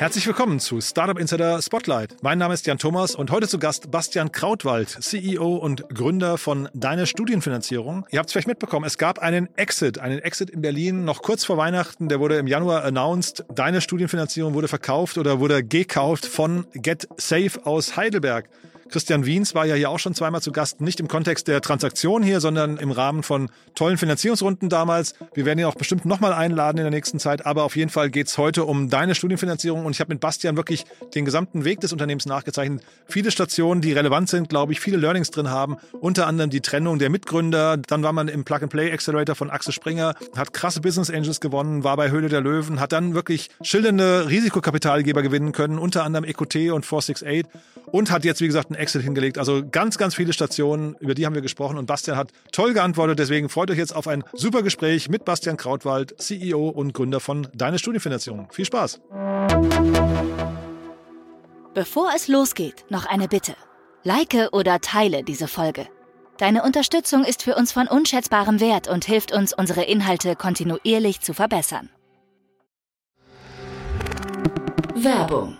Herzlich willkommen zu Startup Insider Spotlight. Mein Name ist Jan Thomas und heute zu Gast Bastian Krautwald, CEO und Gründer von Deine Studienfinanzierung. Ihr habt es vielleicht mitbekommen, es gab einen Exit, einen Exit in Berlin noch kurz vor Weihnachten, der wurde im Januar announced. Deine Studienfinanzierung wurde verkauft oder wurde gekauft von Get Safe aus Heidelberg. Christian Wiens war ja hier auch schon zweimal zu Gast, nicht im Kontext der Transaktion hier, sondern im Rahmen von tollen Finanzierungsrunden damals. Wir werden ihn auch bestimmt nochmal einladen in der nächsten Zeit, aber auf jeden Fall geht's heute um deine Studienfinanzierung und ich habe mit Bastian wirklich den gesamten Weg des Unternehmens nachgezeichnet. Viele Stationen, die relevant sind, glaube ich, viele Learnings drin haben, unter anderem die Trennung der Mitgründer. Dann war man im Plug-and-Play Accelerator von Axel Springer, hat krasse Business Angels gewonnen, war bei Höhle der Löwen, hat dann wirklich schildernde Risikokapitalgeber gewinnen können, unter anderem EQT und 468 und hat jetzt, wie gesagt, ein Exit hingelegt. Also ganz, ganz viele Stationen, über die haben wir gesprochen und Bastian hat toll geantwortet. Deswegen freut euch jetzt auf ein super Gespräch mit Bastian Krautwald, CEO und Gründer von Deine Studienfinanzierung. Viel Spaß! Bevor es losgeht, noch eine Bitte. Like oder teile diese Folge. Deine Unterstützung ist für uns von unschätzbarem Wert und hilft uns, unsere Inhalte kontinuierlich zu verbessern. Werbung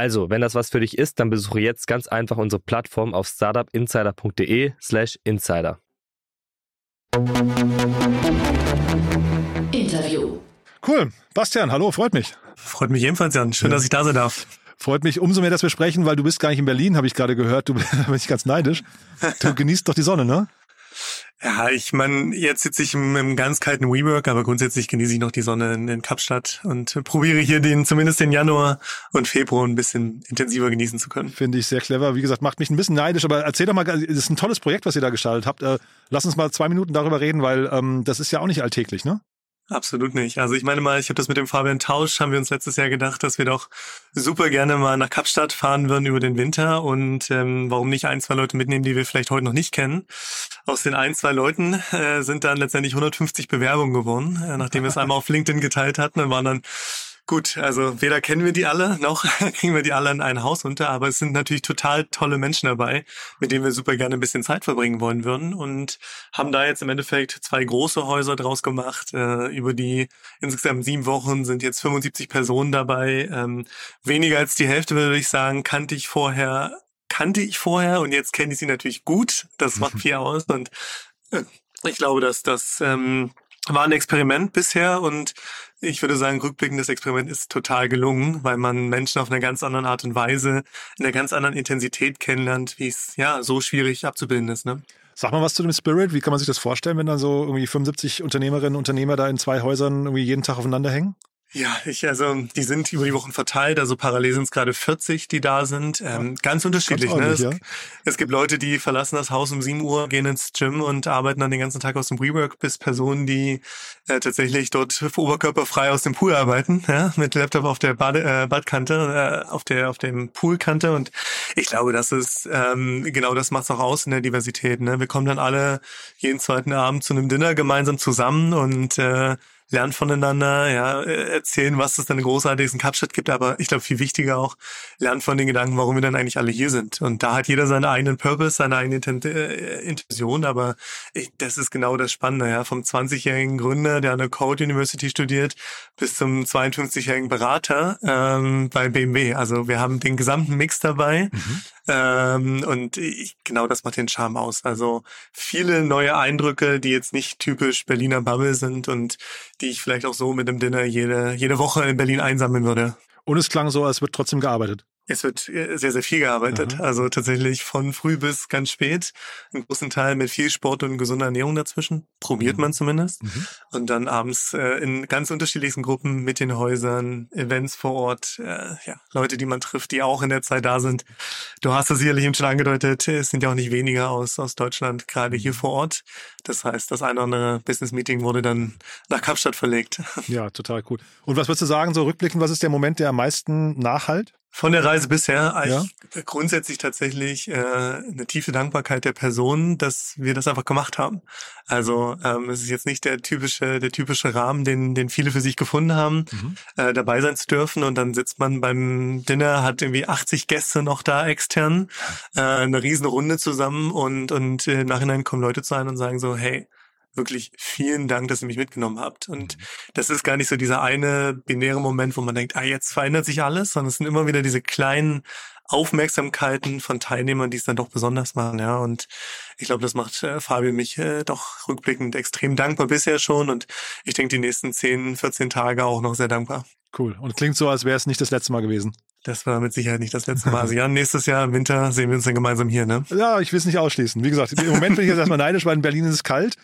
Also, wenn das was für dich ist, dann besuche jetzt ganz einfach unsere Plattform auf startupinsider.de slash insider. Interview. Cool. Bastian, hallo, freut mich. Freut mich ebenfalls, Jan. Schön, ja. dass ich da sein darf. Freut mich umso mehr, dass wir sprechen, weil du bist gar nicht in Berlin, habe ich gerade gehört. Du bist ganz neidisch. Du genießt doch die Sonne, ne? Ja, ich meine, jetzt sitze ich im, ganz kalten WeWork, aber grundsätzlich genieße ich noch die Sonne in, in Kapstadt und probiere hier den zumindest den Januar und Februar ein bisschen intensiver genießen zu können. Finde ich sehr clever. Wie gesagt, macht mich ein bisschen neidisch, aber erzähl doch mal, es ist ein tolles Projekt, was ihr da gestaltet habt. Äh, lass uns mal zwei Minuten darüber reden, weil ähm, das ist ja auch nicht alltäglich, ne? Absolut nicht. Also ich meine mal, ich habe das mit dem Fabian Tausch, haben wir uns letztes Jahr gedacht, dass wir doch super gerne mal nach Kapstadt fahren würden über den Winter und ähm, warum nicht ein, zwei Leute mitnehmen, die wir vielleicht heute noch nicht kennen. Aus den ein, zwei Leuten äh, sind dann letztendlich 150 Bewerbungen geworden, äh, nachdem wir es einmal auf LinkedIn geteilt hatten. Dann waren dann Gut, also weder kennen wir die alle, noch kriegen wir die alle in ein Haus unter, aber es sind natürlich total tolle Menschen dabei, mit denen wir super gerne ein bisschen Zeit verbringen wollen würden und haben da jetzt im Endeffekt zwei große Häuser draus gemacht. Äh, über die insgesamt sieben Wochen sind jetzt 75 Personen dabei. Ähm, weniger als die Hälfte würde ich sagen, kannte ich vorher, kannte ich vorher und jetzt kenne ich sie natürlich gut. Das macht viel aus und äh, ich glaube, dass das ähm, war ein Experiment bisher und ich würde sagen, rückblickend das Experiment ist total gelungen, weil man Menschen auf einer ganz anderen Art und Weise, in einer ganz anderen Intensität kennenlernt, wie es ja so schwierig abzubilden ist. Ne? Sag mal was zu dem Spirit. Wie kann man sich das vorstellen, wenn dann so irgendwie 75 Unternehmerinnen und Unternehmer da in zwei Häusern irgendwie jeden Tag aufeinander hängen? Ja, ich, also die sind über die Wochen verteilt, also parallel sind es gerade 40, die da sind. Ähm, ganz unterschiedlich. Ganz ne? Es, ja. es, gibt Leute, die verlassen das Haus um 7 Uhr, gehen ins Gym und arbeiten dann den ganzen Tag aus dem WeWork, bis Personen, die äh, tatsächlich dort oberkörperfrei aus dem Pool arbeiten, ja? mit Laptop auf der Bade, äh, Badkante, äh, auf der auf dem Poolkante. Und ich glaube, das ist ähm, genau das macht auch aus in der Diversität. Ne? Wir kommen dann alle jeden zweiten Abend zu einem Dinner gemeinsam zusammen und äh, lernen voneinander, ja, äh, erzählen, was es denn großartiges in Kapstadt gibt, aber ich glaube viel wichtiger auch, lernen von den Gedanken, warum wir dann eigentlich alle hier sind. Und da hat jeder seinen eigenen Purpose, seine eigene äh, Intention, aber ich, das ist genau das Spannende, ja, vom 20-jährigen Gründer, der an der Code University studiert, bis zum 52-jährigen Berater ähm, bei BMW. Also wir haben den gesamten Mix dabei. Mhm. Ähm, und ich, genau das macht den Charme aus. Also viele neue Eindrücke, die jetzt nicht typisch Berliner Bubble sind und die ich vielleicht auch so mit dem Dinner jede, jede Woche in Berlin einsammeln würde. Und es klang so, als wird trotzdem gearbeitet. Es wird äh, sehr, sehr viel gearbeitet. Aha. Also tatsächlich von früh bis ganz spät. Einen großen Teil mit viel Sport und gesunder Ernährung dazwischen. Probiert mhm. man zumindest. Mhm. Und dann abends äh, in ganz unterschiedlichsten Gruppen mit den Häusern, Events vor Ort, äh, ja, Leute, die man trifft, die auch in der Zeit da sind. Du hast das sicherlich eben schon angedeutet. Es sind ja auch nicht weniger aus, aus Deutschland, gerade hier vor Ort. Das heißt, das eine oder andere Business Meeting wurde dann nach Kapstadt verlegt. Ja, total cool. Und was würdest du sagen, so rückblickend, was ist der Moment, der am meisten nachhalt? Von der Reise bisher ja. grundsätzlich tatsächlich äh, eine tiefe Dankbarkeit der Person, dass wir das einfach gemacht haben. Also ähm, es ist jetzt nicht der typische der typische Rahmen, den den viele für sich gefunden haben, mhm. äh, dabei sein zu dürfen und dann sitzt man beim Dinner, hat irgendwie 80 Gäste noch da extern, äh, eine riesen Runde zusammen und und äh, im Nachhinein kommen Leute zu einem und sagen so, hey, wirklich vielen Dank, dass ihr mich mitgenommen habt. Und mhm. das ist gar nicht so dieser eine binäre Moment, wo man denkt, ah, jetzt verändert sich alles, sondern es sind immer wieder diese kleinen Aufmerksamkeiten von Teilnehmern, die es dann doch besonders machen, ja. Und ich glaube, das macht äh, Fabio mich äh, doch rückblickend extrem dankbar bisher schon und ich denke die nächsten 10, 14 Tage auch noch sehr dankbar. Cool. Und klingt so, als wäre es nicht das letzte Mal gewesen. Das war mit Sicherheit nicht das letzte Mal. Also ja, nächstes Jahr im Winter sehen wir uns dann gemeinsam hier, ne? Ja, ich will es nicht ausschließen. Wie gesagt, im Moment bin ich jetzt erstmal neidisch, weil in Berlin ist es kalt.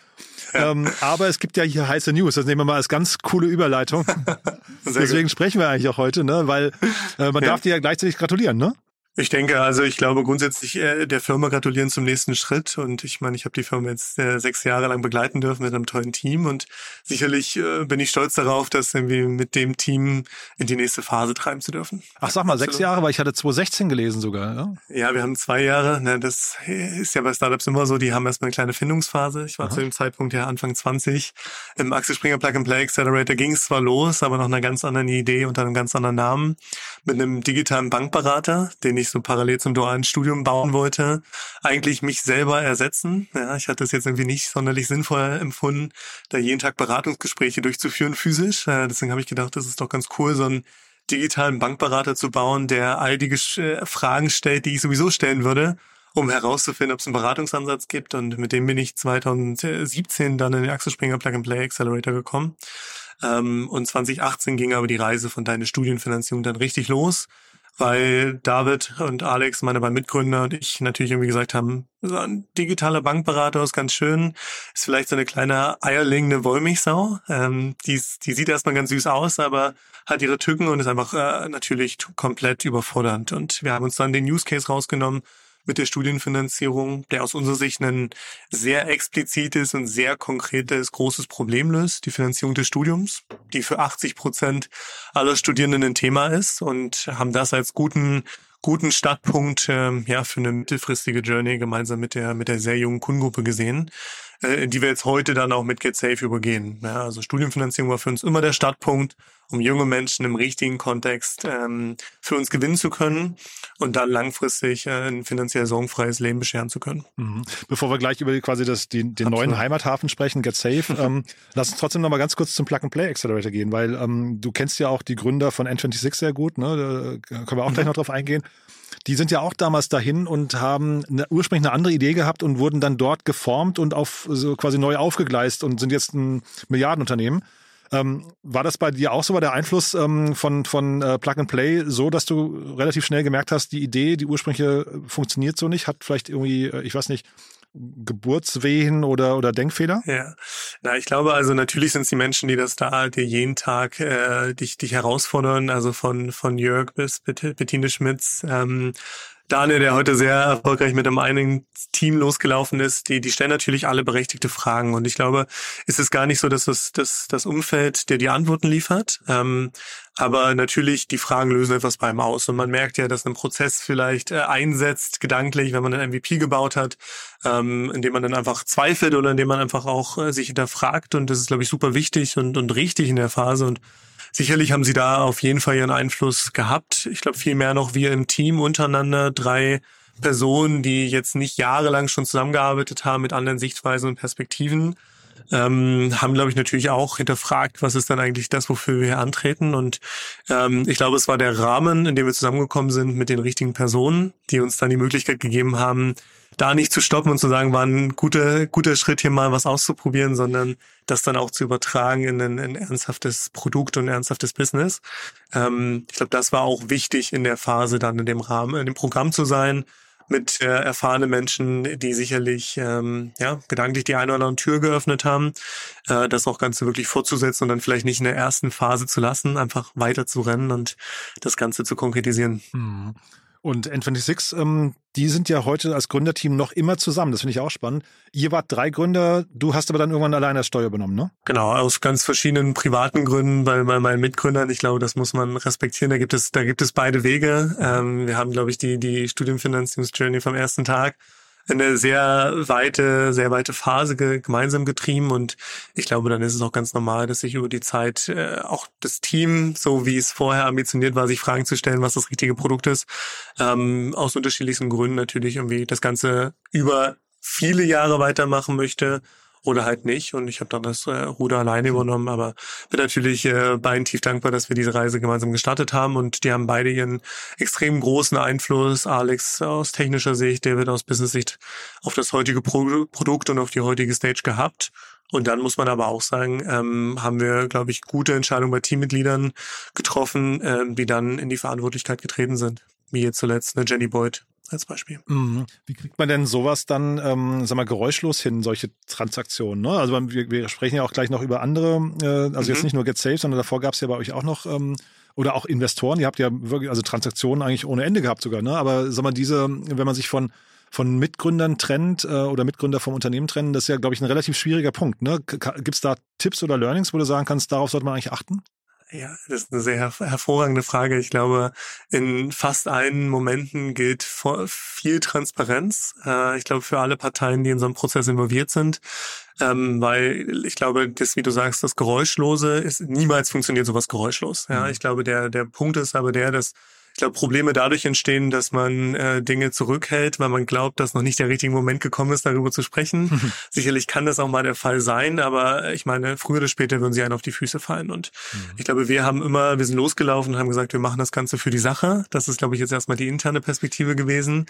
Ähm, aber es gibt ja hier heiße News. Das nehmen wir mal als ganz coole Überleitung. Deswegen gut. sprechen wir eigentlich auch heute, ne? Weil äh, man ja. darf dir ja gleichzeitig gratulieren, ne? Ich denke, also ich glaube grundsätzlich äh, der Firma gratulieren zum nächsten Schritt und ich meine, ich habe die Firma jetzt äh, sechs Jahre lang begleiten dürfen mit einem tollen Team und sicherlich äh, bin ich stolz darauf, dass wir mit dem Team in die nächste Phase treiben zu dürfen. Ach, sag mal, sechs Jahre, weil ich hatte 2016 gelesen sogar. Ja, ja wir haben zwei Jahre. Ne, das ist ja bei Startups immer so, die haben erstmal eine kleine Findungsphase. Ich war Aha. zu dem Zeitpunkt ja Anfang 20. Im Axel Springer Plug and Play Accelerator ging es zwar los, aber noch einer ganz anderen Idee unter einem ganz anderen Namen mit einem digitalen Bankberater, den ich ich so parallel zum dualen Studium bauen wollte, eigentlich mich selber ersetzen. Ja, ich hatte es jetzt irgendwie nicht sonderlich sinnvoll empfunden, da jeden Tag Beratungsgespräche durchzuführen physisch. Äh, deswegen habe ich gedacht, das ist doch ganz cool, so einen digitalen Bankberater zu bauen, der all die äh, Fragen stellt, die ich sowieso stellen würde um herauszufinden, ob es einen Beratungsansatz gibt. Und mit dem bin ich 2017 dann in den Axel Springer Plug and Play Accelerator gekommen. Ähm, und 2018 ging aber die Reise von deiner Studienfinanzierung dann richtig los weil David und Alex, meine beiden Mitgründer und ich natürlich irgendwie gesagt haben, so ein digitaler Bankberater ist ganz schön, ist vielleicht so eine kleine eierlegende Wollmilchsau. Ähm, die, die sieht erstmal ganz süß aus, aber hat ihre Tücken und ist einfach äh, natürlich komplett überfordernd. Und wir haben uns dann den Use Case rausgenommen, mit der Studienfinanzierung, der aus unserer Sicht ein sehr explizites und sehr konkretes großes Problem löst, die Finanzierung des Studiums, die für 80 Prozent aller Studierenden ein Thema ist und haben das als guten guten Startpunkt ähm, ja für eine mittelfristige Journey gemeinsam mit der mit der sehr jungen Kundengruppe gesehen, äh, die wir jetzt heute dann auch mit Get Safe übergehen. Ja, also Studienfinanzierung war für uns immer der Startpunkt um junge Menschen im richtigen Kontext ähm, für uns gewinnen zu können und dann langfristig äh, ein finanziell sorgenfreies Leben bescheren zu können. Mhm. Bevor wir gleich über quasi das, die, den Absolut. neuen Heimathafen sprechen, Get Safe, ähm, lass uns trotzdem noch mal ganz kurz zum Plug-and-Play Accelerator gehen, weil ähm, du kennst ja auch die Gründer von N26 sehr gut, ne? da können wir auch gleich mhm. noch drauf eingehen. Die sind ja auch damals dahin und haben eine, ursprünglich eine andere Idee gehabt und wurden dann dort geformt und auf so quasi neu aufgegleist und sind jetzt ein Milliardenunternehmen. Ähm, war das bei dir auch so, war der Einfluss ähm, von, von äh, Plug and Play so, dass du relativ schnell gemerkt hast, die Idee, die ursprüngliche äh, funktioniert so nicht, hat vielleicht irgendwie, äh, ich weiß nicht, Geburtswehen oder, oder Denkfehler? Ja, na, ich glaube also natürlich sind es die Menschen, die das da dir jeden Tag äh, dich, dich herausfordern, also von, von Jörg bis Bettine Schmitz, ähm, Daniel, der heute sehr erfolgreich mit einem eigenen Team losgelaufen ist, die, die stellen natürlich alle berechtigte Fragen. Und ich glaube, es ist gar nicht so, dass das, das, das Umfeld, der die Antworten liefert. Ähm, aber natürlich, die Fragen lösen etwas beim aus. Und man merkt ja, dass ein Prozess vielleicht äh, einsetzt, gedanklich, wenn man ein MVP gebaut hat, ähm, indem man dann einfach zweifelt oder indem man einfach auch äh, sich hinterfragt. Und das ist, glaube ich, super wichtig und, und richtig in der Phase. Und Sicherlich haben sie da auf jeden Fall ihren Einfluss gehabt. Ich glaube, viel mehr noch wir im Team untereinander, drei Personen, die jetzt nicht jahrelang schon zusammengearbeitet haben mit anderen Sichtweisen und Perspektiven. Ähm, haben, glaube ich, natürlich auch hinterfragt, was ist dann eigentlich das, wofür wir hier antreten. Und ähm, ich glaube, es war der Rahmen, in dem wir zusammengekommen sind mit den richtigen Personen, die uns dann die Möglichkeit gegeben haben, da nicht zu stoppen und zu sagen, war ein guter, guter Schritt, hier mal was auszuprobieren, sondern das dann auch zu übertragen in ein, ein ernsthaftes Produkt und ernsthaftes Business. Ähm, ich glaube, das war auch wichtig in der Phase, dann in dem Rahmen, in dem Programm zu sein, mit äh, erfahrenen Menschen, die sicherlich ähm, ja gedanklich die eine oder andere Tür geöffnet haben, äh, das auch Ganze wirklich fortzusetzen und dann vielleicht nicht in der ersten Phase zu lassen, einfach weiter zu rennen und das Ganze zu konkretisieren. Mhm. Und N26, ähm, die sind ja heute als Gründerteam noch immer zusammen. Das finde ich auch spannend. Ihr wart drei Gründer, du hast aber dann irgendwann alleine das Steuer übernommen, ne? Genau, aus ganz verschiedenen privaten Gründen bei, bei meinen Mitgründern. Ich glaube, das muss man respektieren. Da gibt es, da gibt es beide Wege. Ähm, wir haben, glaube ich, die, die Studienfinanzierungsjourney vom ersten Tag eine sehr weite, sehr weite Phase ge gemeinsam getrieben und ich glaube, dann ist es auch ganz normal, dass sich über die Zeit äh, auch das Team, so wie es vorher ambitioniert war, sich Fragen zu stellen, was das richtige Produkt ist, ähm, aus unterschiedlichsten Gründen natürlich irgendwie das Ganze über viele Jahre weitermachen möchte oder halt nicht. Und ich habe dann das äh, Ruder alleine übernommen, aber bin natürlich äh, beiden tief dankbar, dass wir diese Reise gemeinsam gestartet haben. Und die haben beide ihren extrem großen Einfluss. Alex aus technischer Sicht, David aus Business-Sicht auf das heutige Pro Produkt und auf die heutige Stage gehabt. Und dann muss man aber auch sagen, ähm, haben wir, glaube ich, gute Entscheidungen bei Teammitgliedern getroffen, äh, die dann in die Verantwortlichkeit getreten sind. Wie jetzt zuletzt eine Jenny Boyd als Beispiel. Mhm. Wie kriegt man denn sowas dann, ähm, sag mal, geräuschlos hin, solche Transaktionen? Ne? Also wir, wir sprechen ja auch gleich noch über andere, äh, also mhm. jetzt nicht nur Get Safe, sondern davor gab es ja bei euch auch noch ähm, oder auch Investoren. Ihr habt ja wirklich also Transaktionen eigentlich ohne Ende gehabt sogar. Ne? Aber sag mal, diese, wenn man sich von von Mitgründern trennt äh, oder Mitgründer vom Unternehmen trennen, das ist ja, glaube ich, ein relativ schwieriger Punkt. Ne? Gibt es da Tipps oder Learnings, wo du sagen kannst, darauf sollte man eigentlich achten? Ja, das ist eine sehr hervorragende Frage. Ich glaube, in fast allen Momenten gilt viel Transparenz. Äh, ich glaube, für alle Parteien, die in so einem Prozess involviert sind. Ähm, weil ich glaube, das, wie du sagst, das Geräuschlose ist niemals funktioniert sowas geräuschlos. Ja, mhm. ich glaube, der, der Punkt ist aber der, dass ich glaube, Probleme dadurch entstehen, dass man äh, Dinge zurückhält, weil man glaubt, dass noch nicht der richtige Moment gekommen ist, darüber zu sprechen. Sicherlich kann das auch mal der Fall sein, aber ich meine, früher oder später würden sie einen auf die Füße fallen. Und mhm. ich glaube, wir haben immer, wir sind losgelaufen und haben gesagt, wir machen das Ganze für die Sache. Das ist, glaube ich, jetzt erstmal die interne Perspektive gewesen.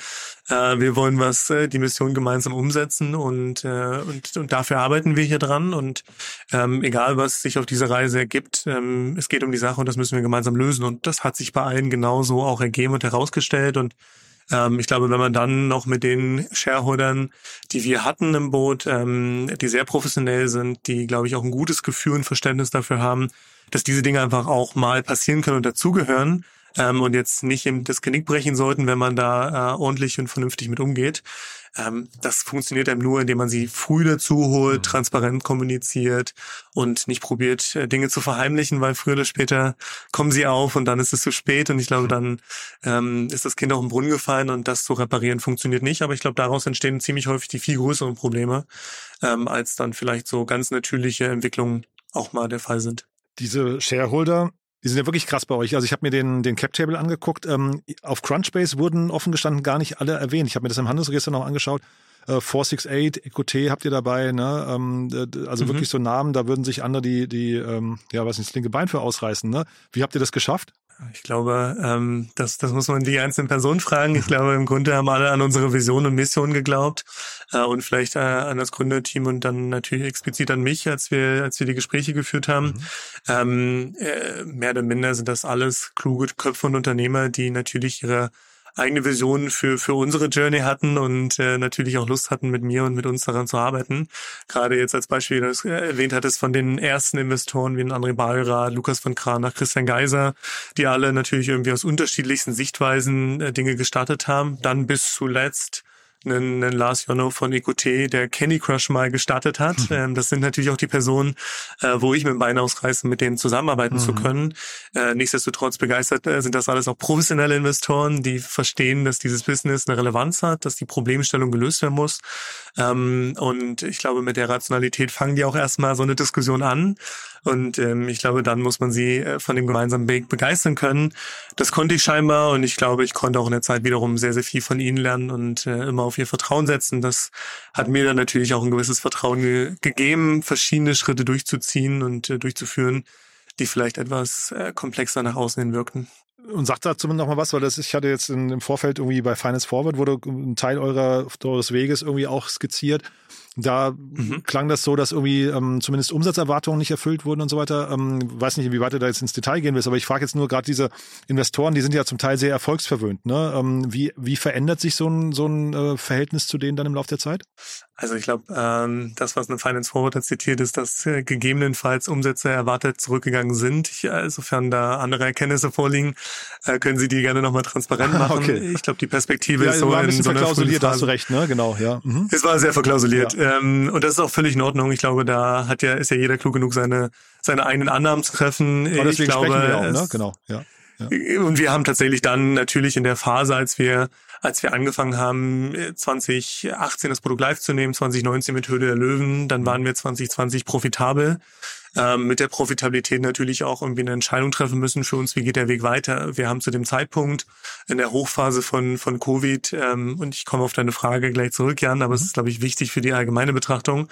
Äh, wir wollen was, äh, die Mission gemeinsam umsetzen und, äh, und, und dafür arbeiten wir hier dran. Und ähm, egal, was sich auf dieser Reise ergibt, ähm, es geht um die Sache und das müssen wir gemeinsam lösen. Und das hat sich bei allen genauso auch ergeben und herausgestellt. Und ähm, ich glaube, wenn man dann noch mit den Shareholdern, die wir hatten im Boot, ähm, die sehr professionell sind, die, glaube ich, auch ein gutes Gefühl und Verständnis dafür haben, dass diese Dinge einfach auch mal passieren können und dazugehören, ähm, und jetzt nicht das Genick brechen sollten, wenn man da äh, ordentlich und vernünftig mit umgeht. Ähm, das funktioniert einem nur, indem man sie früh dazu holt, mhm. transparent kommuniziert und nicht probiert, äh, Dinge zu verheimlichen, weil früher oder später kommen sie auf und dann ist es zu spät und ich glaube, dann ähm, ist das Kind auch im Brunnen gefallen und das zu reparieren funktioniert nicht. Aber ich glaube, daraus entstehen ziemlich häufig die viel größeren Probleme, ähm, als dann vielleicht so ganz natürliche Entwicklungen auch mal der Fall sind. Diese Shareholder, die sind ja wirklich krass bei euch. Also ich habe mir den, den Cap-Table angeguckt. Ähm, auf Crunchbase wurden offen gestanden gar nicht alle erwähnt. Ich habe mir das im Handelsregister noch angeschaut. Äh, 468, Ecote habt ihr dabei, ne? Ähm, also mhm. wirklich so Namen, da würden sich andere die, die ähm, ja, was nicht, das linke Bein für ausreißen. Ne? Wie habt ihr das geschafft? Ich glaube, ähm, das, das muss man die einzelnen Personen fragen. Ich glaube, im Grunde haben alle an unsere Vision und Mission geglaubt äh, und vielleicht äh, an das Gründerteam und dann natürlich explizit an mich, als wir, als wir die Gespräche geführt haben. Mhm. Ähm, äh, mehr oder minder sind das alles kluge Köpfe und Unternehmer, die natürlich ihre eigene Vision für, für unsere Journey hatten und äh, natürlich auch Lust hatten, mit mir und mit uns daran zu arbeiten. Gerade jetzt als Beispiel, das erwähnt hattest, von den ersten Investoren wie André Balra, Lukas von Kranach, Christian Geiser, die alle natürlich irgendwie aus unterschiedlichsten Sichtweisen äh, Dinge gestartet haben. Dann bis zuletzt einen, einen Lars Jonno von EQT, der Candy Crush mal gestartet hat. Mhm. Ähm, das sind natürlich auch die Personen, äh, wo ich mit Bein ausreiße, mit denen zusammenarbeiten mhm. zu können. Äh, nichtsdestotrotz begeistert äh, sind das alles auch professionelle Investoren, die verstehen, dass dieses Business eine Relevanz hat, dass die Problemstellung gelöst werden muss. Ähm, und ich glaube, mit der Rationalität fangen die auch erstmal so eine Diskussion an. Und ähm, ich glaube, dann muss man sie äh, von dem gemeinsamen Weg begeistern können. Das konnte ich scheinbar und ich glaube, ich konnte auch in der Zeit wiederum sehr, sehr viel von ihnen lernen und äh, immer auf ihr Vertrauen setzen. Das hat mir dann natürlich auch ein gewisses Vertrauen ge gegeben, verschiedene Schritte durchzuziehen und äh, durchzuführen, die vielleicht etwas äh, komplexer nach außen hin wirkten. Und sagt dazu noch mal was, weil das, ich hatte jetzt in, im Vorfeld irgendwie bei Finance Forward wurde ein Teil eurer, eures Weges irgendwie auch skizziert. Da mhm. klang das so, dass irgendwie ähm, zumindest Umsatzerwartungen nicht erfüllt wurden und so weiter. Ähm, weiß nicht, wie weit du da jetzt ins Detail gehen willst, aber ich frage jetzt nur gerade diese Investoren, die sind ja zum Teil sehr erfolgsverwöhnt. Ne? Ähm, wie, wie verändert sich so ein, so ein äh, Verhältnis zu denen dann im Laufe der Zeit? Also ich glaube, ähm, das, was eine Finance Forward zitiert, ist, dass äh, gegebenenfalls Umsätze erwartet zurückgegangen sind. Ich, äh, sofern da andere Erkenntnisse vorliegen, äh, können Sie die gerne nochmal transparent machen. okay. Ich glaube, die Perspektive ja, ist so war ein bisschen in so verklausuliert, hast du recht, ne? Genau, ja. Mhm. Es war sehr verklausuliert. Ja. Ähm, und das ist auch völlig in Ordnung. Ich glaube, da hat ja, ist ja jeder klug genug, seine, seine eigenen Annahmen zu treffen. Aber deswegen ich glaube, sprechen wir auch, ne? Genau, ja. Ja. Und wir haben tatsächlich dann natürlich in der Phase, als wir als wir angefangen haben, 2018 das Produkt live zu nehmen, 2019 mit Höhle der Löwen, dann waren wir 2020 profitabel ähm, mit der Profitabilität natürlich auch irgendwie eine Entscheidung treffen müssen für uns, wie geht der Weg weiter. Wir haben zu dem Zeitpunkt in der Hochphase von, von Covid, ähm, und ich komme auf deine Frage gleich zurück, Jan, aber mhm. es ist, glaube ich, wichtig für die allgemeine Betrachtung,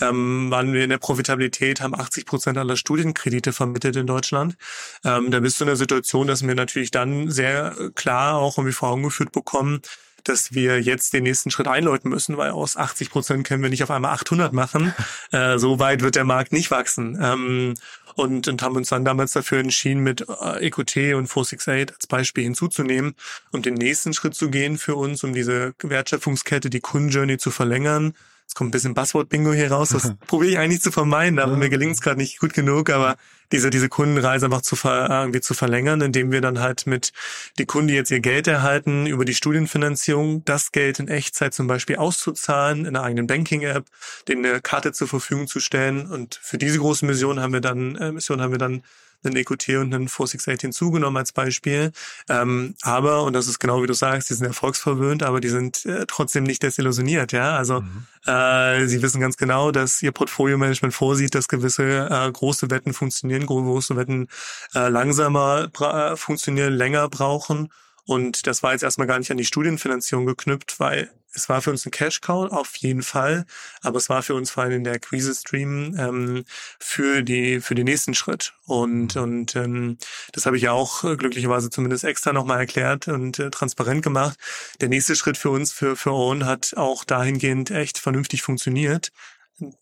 ähm, waren wir in der Profitabilität, haben 80 Prozent aller Studienkredite vermittelt in Deutschland. Ähm, da bist du in der Situation, dass wir natürlich dann sehr klar auch irgendwie vor Augen geführt bekommen, dass wir jetzt den nächsten Schritt einläuten müssen, weil aus 80 Prozent können wir nicht auf einmal 800 machen. Äh, so weit wird der Markt nicht wachsen. Ähm, und, und haben uns dann damals dafür entschieden, mit äh, EQT und 468 als Beispiel hinzuzunehmen, um den nächsten Schritt zu gehen für uns, um diese Wertschöpfungskette, die Kundenjourney zu verlängern es kommt ein bisschen Buzzword-Bingo hier raus. Das probiere ich eigentlich zu vermeiden, aber mir gelingt es gerade nicht gut genug. Aber diese, diese Kundenreise einfach zu, ver, irgendwie zu verlängern, indem wir dann halt mit die Kunden, jetzt ihr Geld erhalten, über die Studienfinanzierung, das Geld in Echtzeit zum Beispiel auszuzahlen, in einer eigenen Banking-App, denen eine Karte zur Verfügung zu stellen. Und für diese große Mission haben wir dann, äh, Mission haben wir dann einen EQT und einen 468 hinzugenommen als Beispiel. Ähm, aber, und das ist genau wie du sagst, die sind erfolgsverwöhnt, aber die sind äh, trotzdem nicht desillusioniert, ja. Also mhm. äh, sie wissen ganz genau, dass ihr Portfolio-Management vorsieht, dass gewisse äh, große Wetten funktionieren, große Wetten äh, langsamer äh, funktionieren, länger brauchen. Und das war jetzt erstmal gar nicht an die Studienfinanzierung geknüpft, weil es war für uns ein Cash-Cow auf jeden Fall, aber es war für uns vor allem in der Acquise-Stream ähm, für die für den nächsten Schritt. Und mhm. und ähm, das habe ich ja auch äh, glücklicherweise zumindest extra nochmal erklärt und äh, transparent gemacht. Der nächste Schritt für uns für für Own hat auch dahingehend echt vernünftig funktioniert.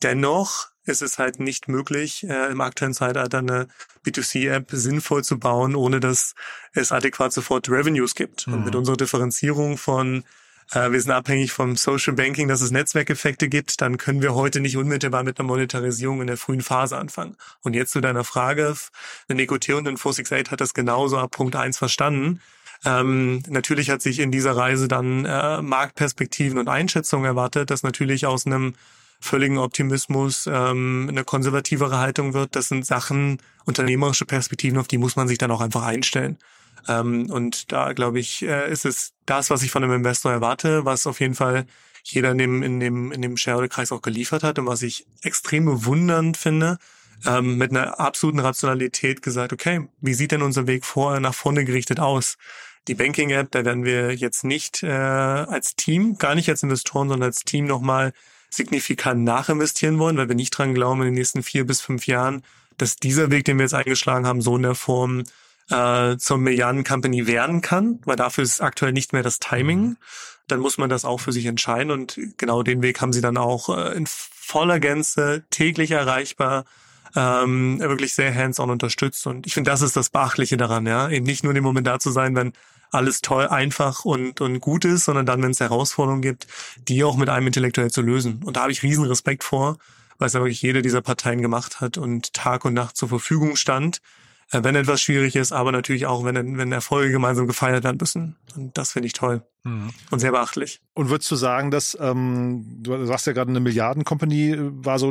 Dennoch ist es halt nicht möglich, äh, im aktuellen Zeitalter eine B2C-App sinnvoll zu bauen, ohne dass es adäquat sofort Revenues gibt. Mhm. Und mit mhm. unserer Differenzierung von wir sind abhängig vom Social Banking, dass es Netzwerkeffekte gibt, dann können wir heute nicht unmittelbar mit einer Monetarisierung in der frühen Phase anfangen. Und jetzt zu deiner Frage, EQT und ein 468 hat das genauso ab Punkt 1 verstanden. Ähm, natürlich hat sich in dieser Reise dann äh, Marktperspektiven und Einschätzungen erwartet, dass natürlich aus einem völligen Optimismus ähm, eine konservativere Haltung wird. Das sind Sachen, unternehmerische Perspektiven, auf die muss man sich dann auch einfach einstellen. Ähm, und da, glaube ich, äh, ist es das, was ich von einem Investor erwarte, was auf jeden Fall jeder in dem, in dem, in dem Shareholder-Kreis auch geliefert hat und was ich extrem bewundernd finde, ähm, mit einer absoluten Rationalität gesagt, okay, wie sieht denn unser Weg vor, nach vorne gerichtet aus? Die Banking-App, da werden wir jetzt nicht äh, als Team, gar nicht als Investoren, sondern als Team nochmal signifikant nachinvestieren wollen, weil wir nicht dran glauben, in den nächsten vier bis fünf Jahren, dass dieser Weg, den wir jetzt eingeschlagen haben, so in der Form äh, zur Milliarden-Company werden kann, weil dafür ist aktuell nicht mehr das Timing. Mhm. Dann muss man das auch für sich entscheiden und genau den Weg haben sie dann auch äh, in voller Gänze täglich erreichbar ähm, wirklich sehr hands-on unterstützt. Und ich finde, das ist das Beachtliche daran, ja. Eben nicht nur in dem Moment da zu sein, wenn alles toll, einfach und, und gut ist, sondern dann, wenn es Herausforderungen gibt, die auch mit einem intellektuell zu lösen. Und da habe ich riesen Respekt vor, weil es ja wirklich jede dieser Parteien gemacht hat und Tag und Nacht zur Verfügung stand. Äh, wenn etwas schwierig ist, aber natürlich auch, wenn, wenn Erfolge gemeinsam gefeiert werden müssen. Und das finde ich toll mhm. und sehr beachtlich. Und würdest du sagen, dass, ähm, du sagst ja gerade, eine Milliardenkompanie äh, war so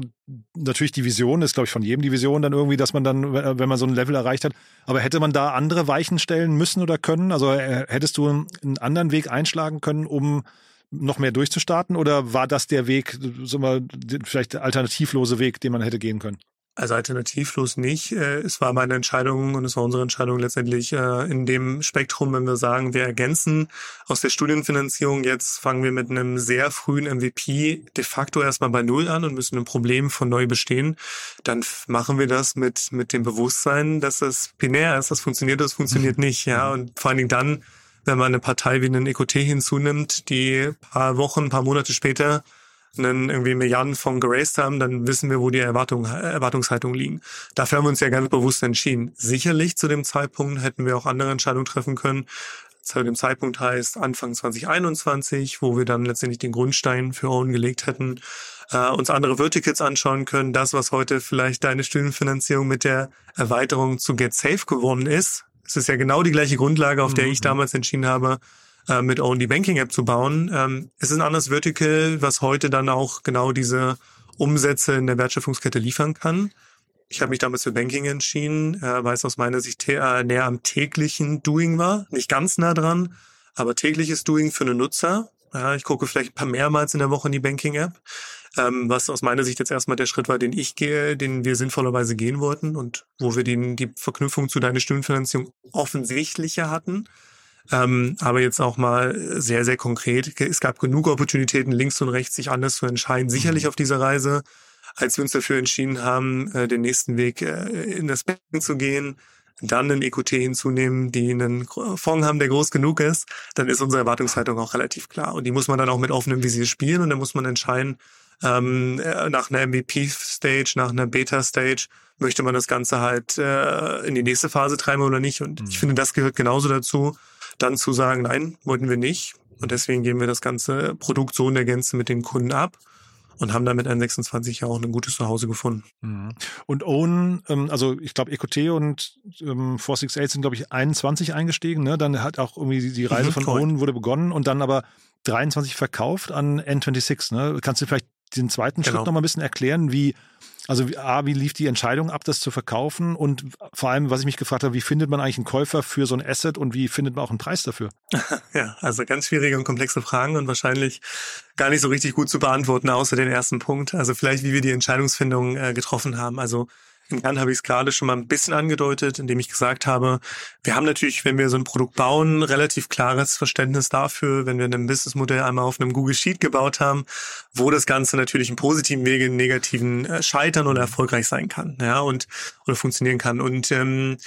natürlich die Vision, ist glaube ich von jedem die Vision dann irgendwie, dass man dann, wenn man so ein Level erreicht hat, aber hätte man da andere Weichen stellen müssen oder können? Also äh, hättest du einen anderen Weg einschlagen können, um noch mehr durchzustarten oder war das der Weg, so mal, vielleicht der alternativlose Weg, den man hätte gehen können? Also alternativlos nicht. Äh, es war meine Entscheidung und es war unsere Entscheidung letztendlich äh, in dem Spektrum, wenn wir sagen, wir ergänzen aus der Studienfinanzierung. Jetzt fangen wir mit einem sehr frühen MVP de facto erstmal bei Null an und müssen ein Problem von neu bestehen. Dann machen wir das mit, mit dem Bewusstsein, dass das binär ist. Das funktioniert, das funktioniert nicht. Ja, und vor allen Dingen dann, wenn man eine Partei wie einen EQT hinzunimmt, die paar Wochen, paar Monate später einen irgendwie Milliardenfonds geraced haben, dann wissen wir, wo die Erwartung, Erwartungshaltungen liegen. Dafür haben wir uns ja ganz bewusst entschieden. Sicherlich zu dem Zeitpunkt hätten wir auch andere Entscheidungen treffen können. Zu dem Zeitpunkt heißt Anfang 2021, wo wir dann letztendlich den Grundstein für Own gelegt hätten, äh, uns andere Verticals anschauen können. Das, was heute vielleicht deine Studienfinanzierung mit der Erweiterung zu Get Safe geworden ist. Es ist ja genau die gleiche Grundlage, auf der ich mhm. damals entschieden habe, äh, mit Only Banking App zu bauen. Ähm, es ist ein anderes Vertical, was heute dann auch genau diese Umsätze in der Wertschöpfungskette liefern kann. Ich habe mich damals für Banking entschieden, äh, weil es aus meiner Sicht äh, näher am täglichen Doing war. Nicht ganz nah dran, aber tägliches Doing für einen Nutzer. Ja, ich gucke vielleicht ein paar mehrmals in der Woche in die Banking-App, ähm, was aus meiner Sicht jetzt erstmal der Schritt war, den ich gehe, den wir sinnvollerweise gehen wollten und wo wir den, die Verknüpfung zu deiner Stimmenfinanzierung offensichtlicher hatten. Ähm, aber jetzt auch mal sehr, sehr konkret. Es gab genug Opportunitäten, links und rechts sich anders zu entscheiden. Sicherlich mhm. auf dieser Reise, als wir uns dafür entschieden haben, äh, den nächsten Weg äh, in das Becken zu gehen, dann einen EQT hinzunehmen, die einen Fonds haben, der groß genug ist, dann ist unsere Erwartungshaltung auch relativ klar. Und die muss man dann auch mit offenem Visier spielen und dann muss man entscheiden, ähm, äh, nach einer MVP-Stage, nach einer Beta-Stage, möchte man das Ganze halt äh, in die nächste Phase treiben oder nicht. Und mhm. ich finde, das gehört genauso dazu dann zu sagen, nein, wollten wir nicht. Und deswegen geben wir das ganze Produkt so in der Gänze mit den Kunden ab und haben damit ein 26 ja auch ein gutes Zuhause gefunden. Mhm. Und Own, ähm, also ich glaube EQT und ähm, 468 sind glaube ich 21 eingestiegen, ne? Dann hat auch irgendwie die Reise mhm, von cool. Own wurde begonnen und dann aber 23 verkauft an N26, ne? Kannst du vielleicht den zweiten genau. Schritt noch mal ein bisschen erklären, wie also A, wie lief die Entscheidung ab, das zu verkaufen? Und vor allem, was ich mich gefragt habe, wie findet man eigentlich einen Käufer für so ein Asset und wie findet man auch einen Preis dafür? Ja, also ganz schwierige und komplexe Fragen und wahrscheinlich gar nicht so richtig gut zu beantworten, außer den ersten Punkt. Also vielleicht, wie wir die Entscheidungsfindung äh, getroffen haben. Also im Kern habe ich es gerade schon mal ein bisschen angedeutet, indem ich gesagt habe, wir haben natürlich, wenn wir so ein Produkt bauen, relativ klares Verständnis dafür, wenn wir ein Businessmodell einmal auf einem Google Sheet gebaut haben, wo das Ganze natürlich im positiven Wege, im negativen äh, scheitern oder erfolgreich sein kann, ja, und oder funktionieren kann. Und ähm,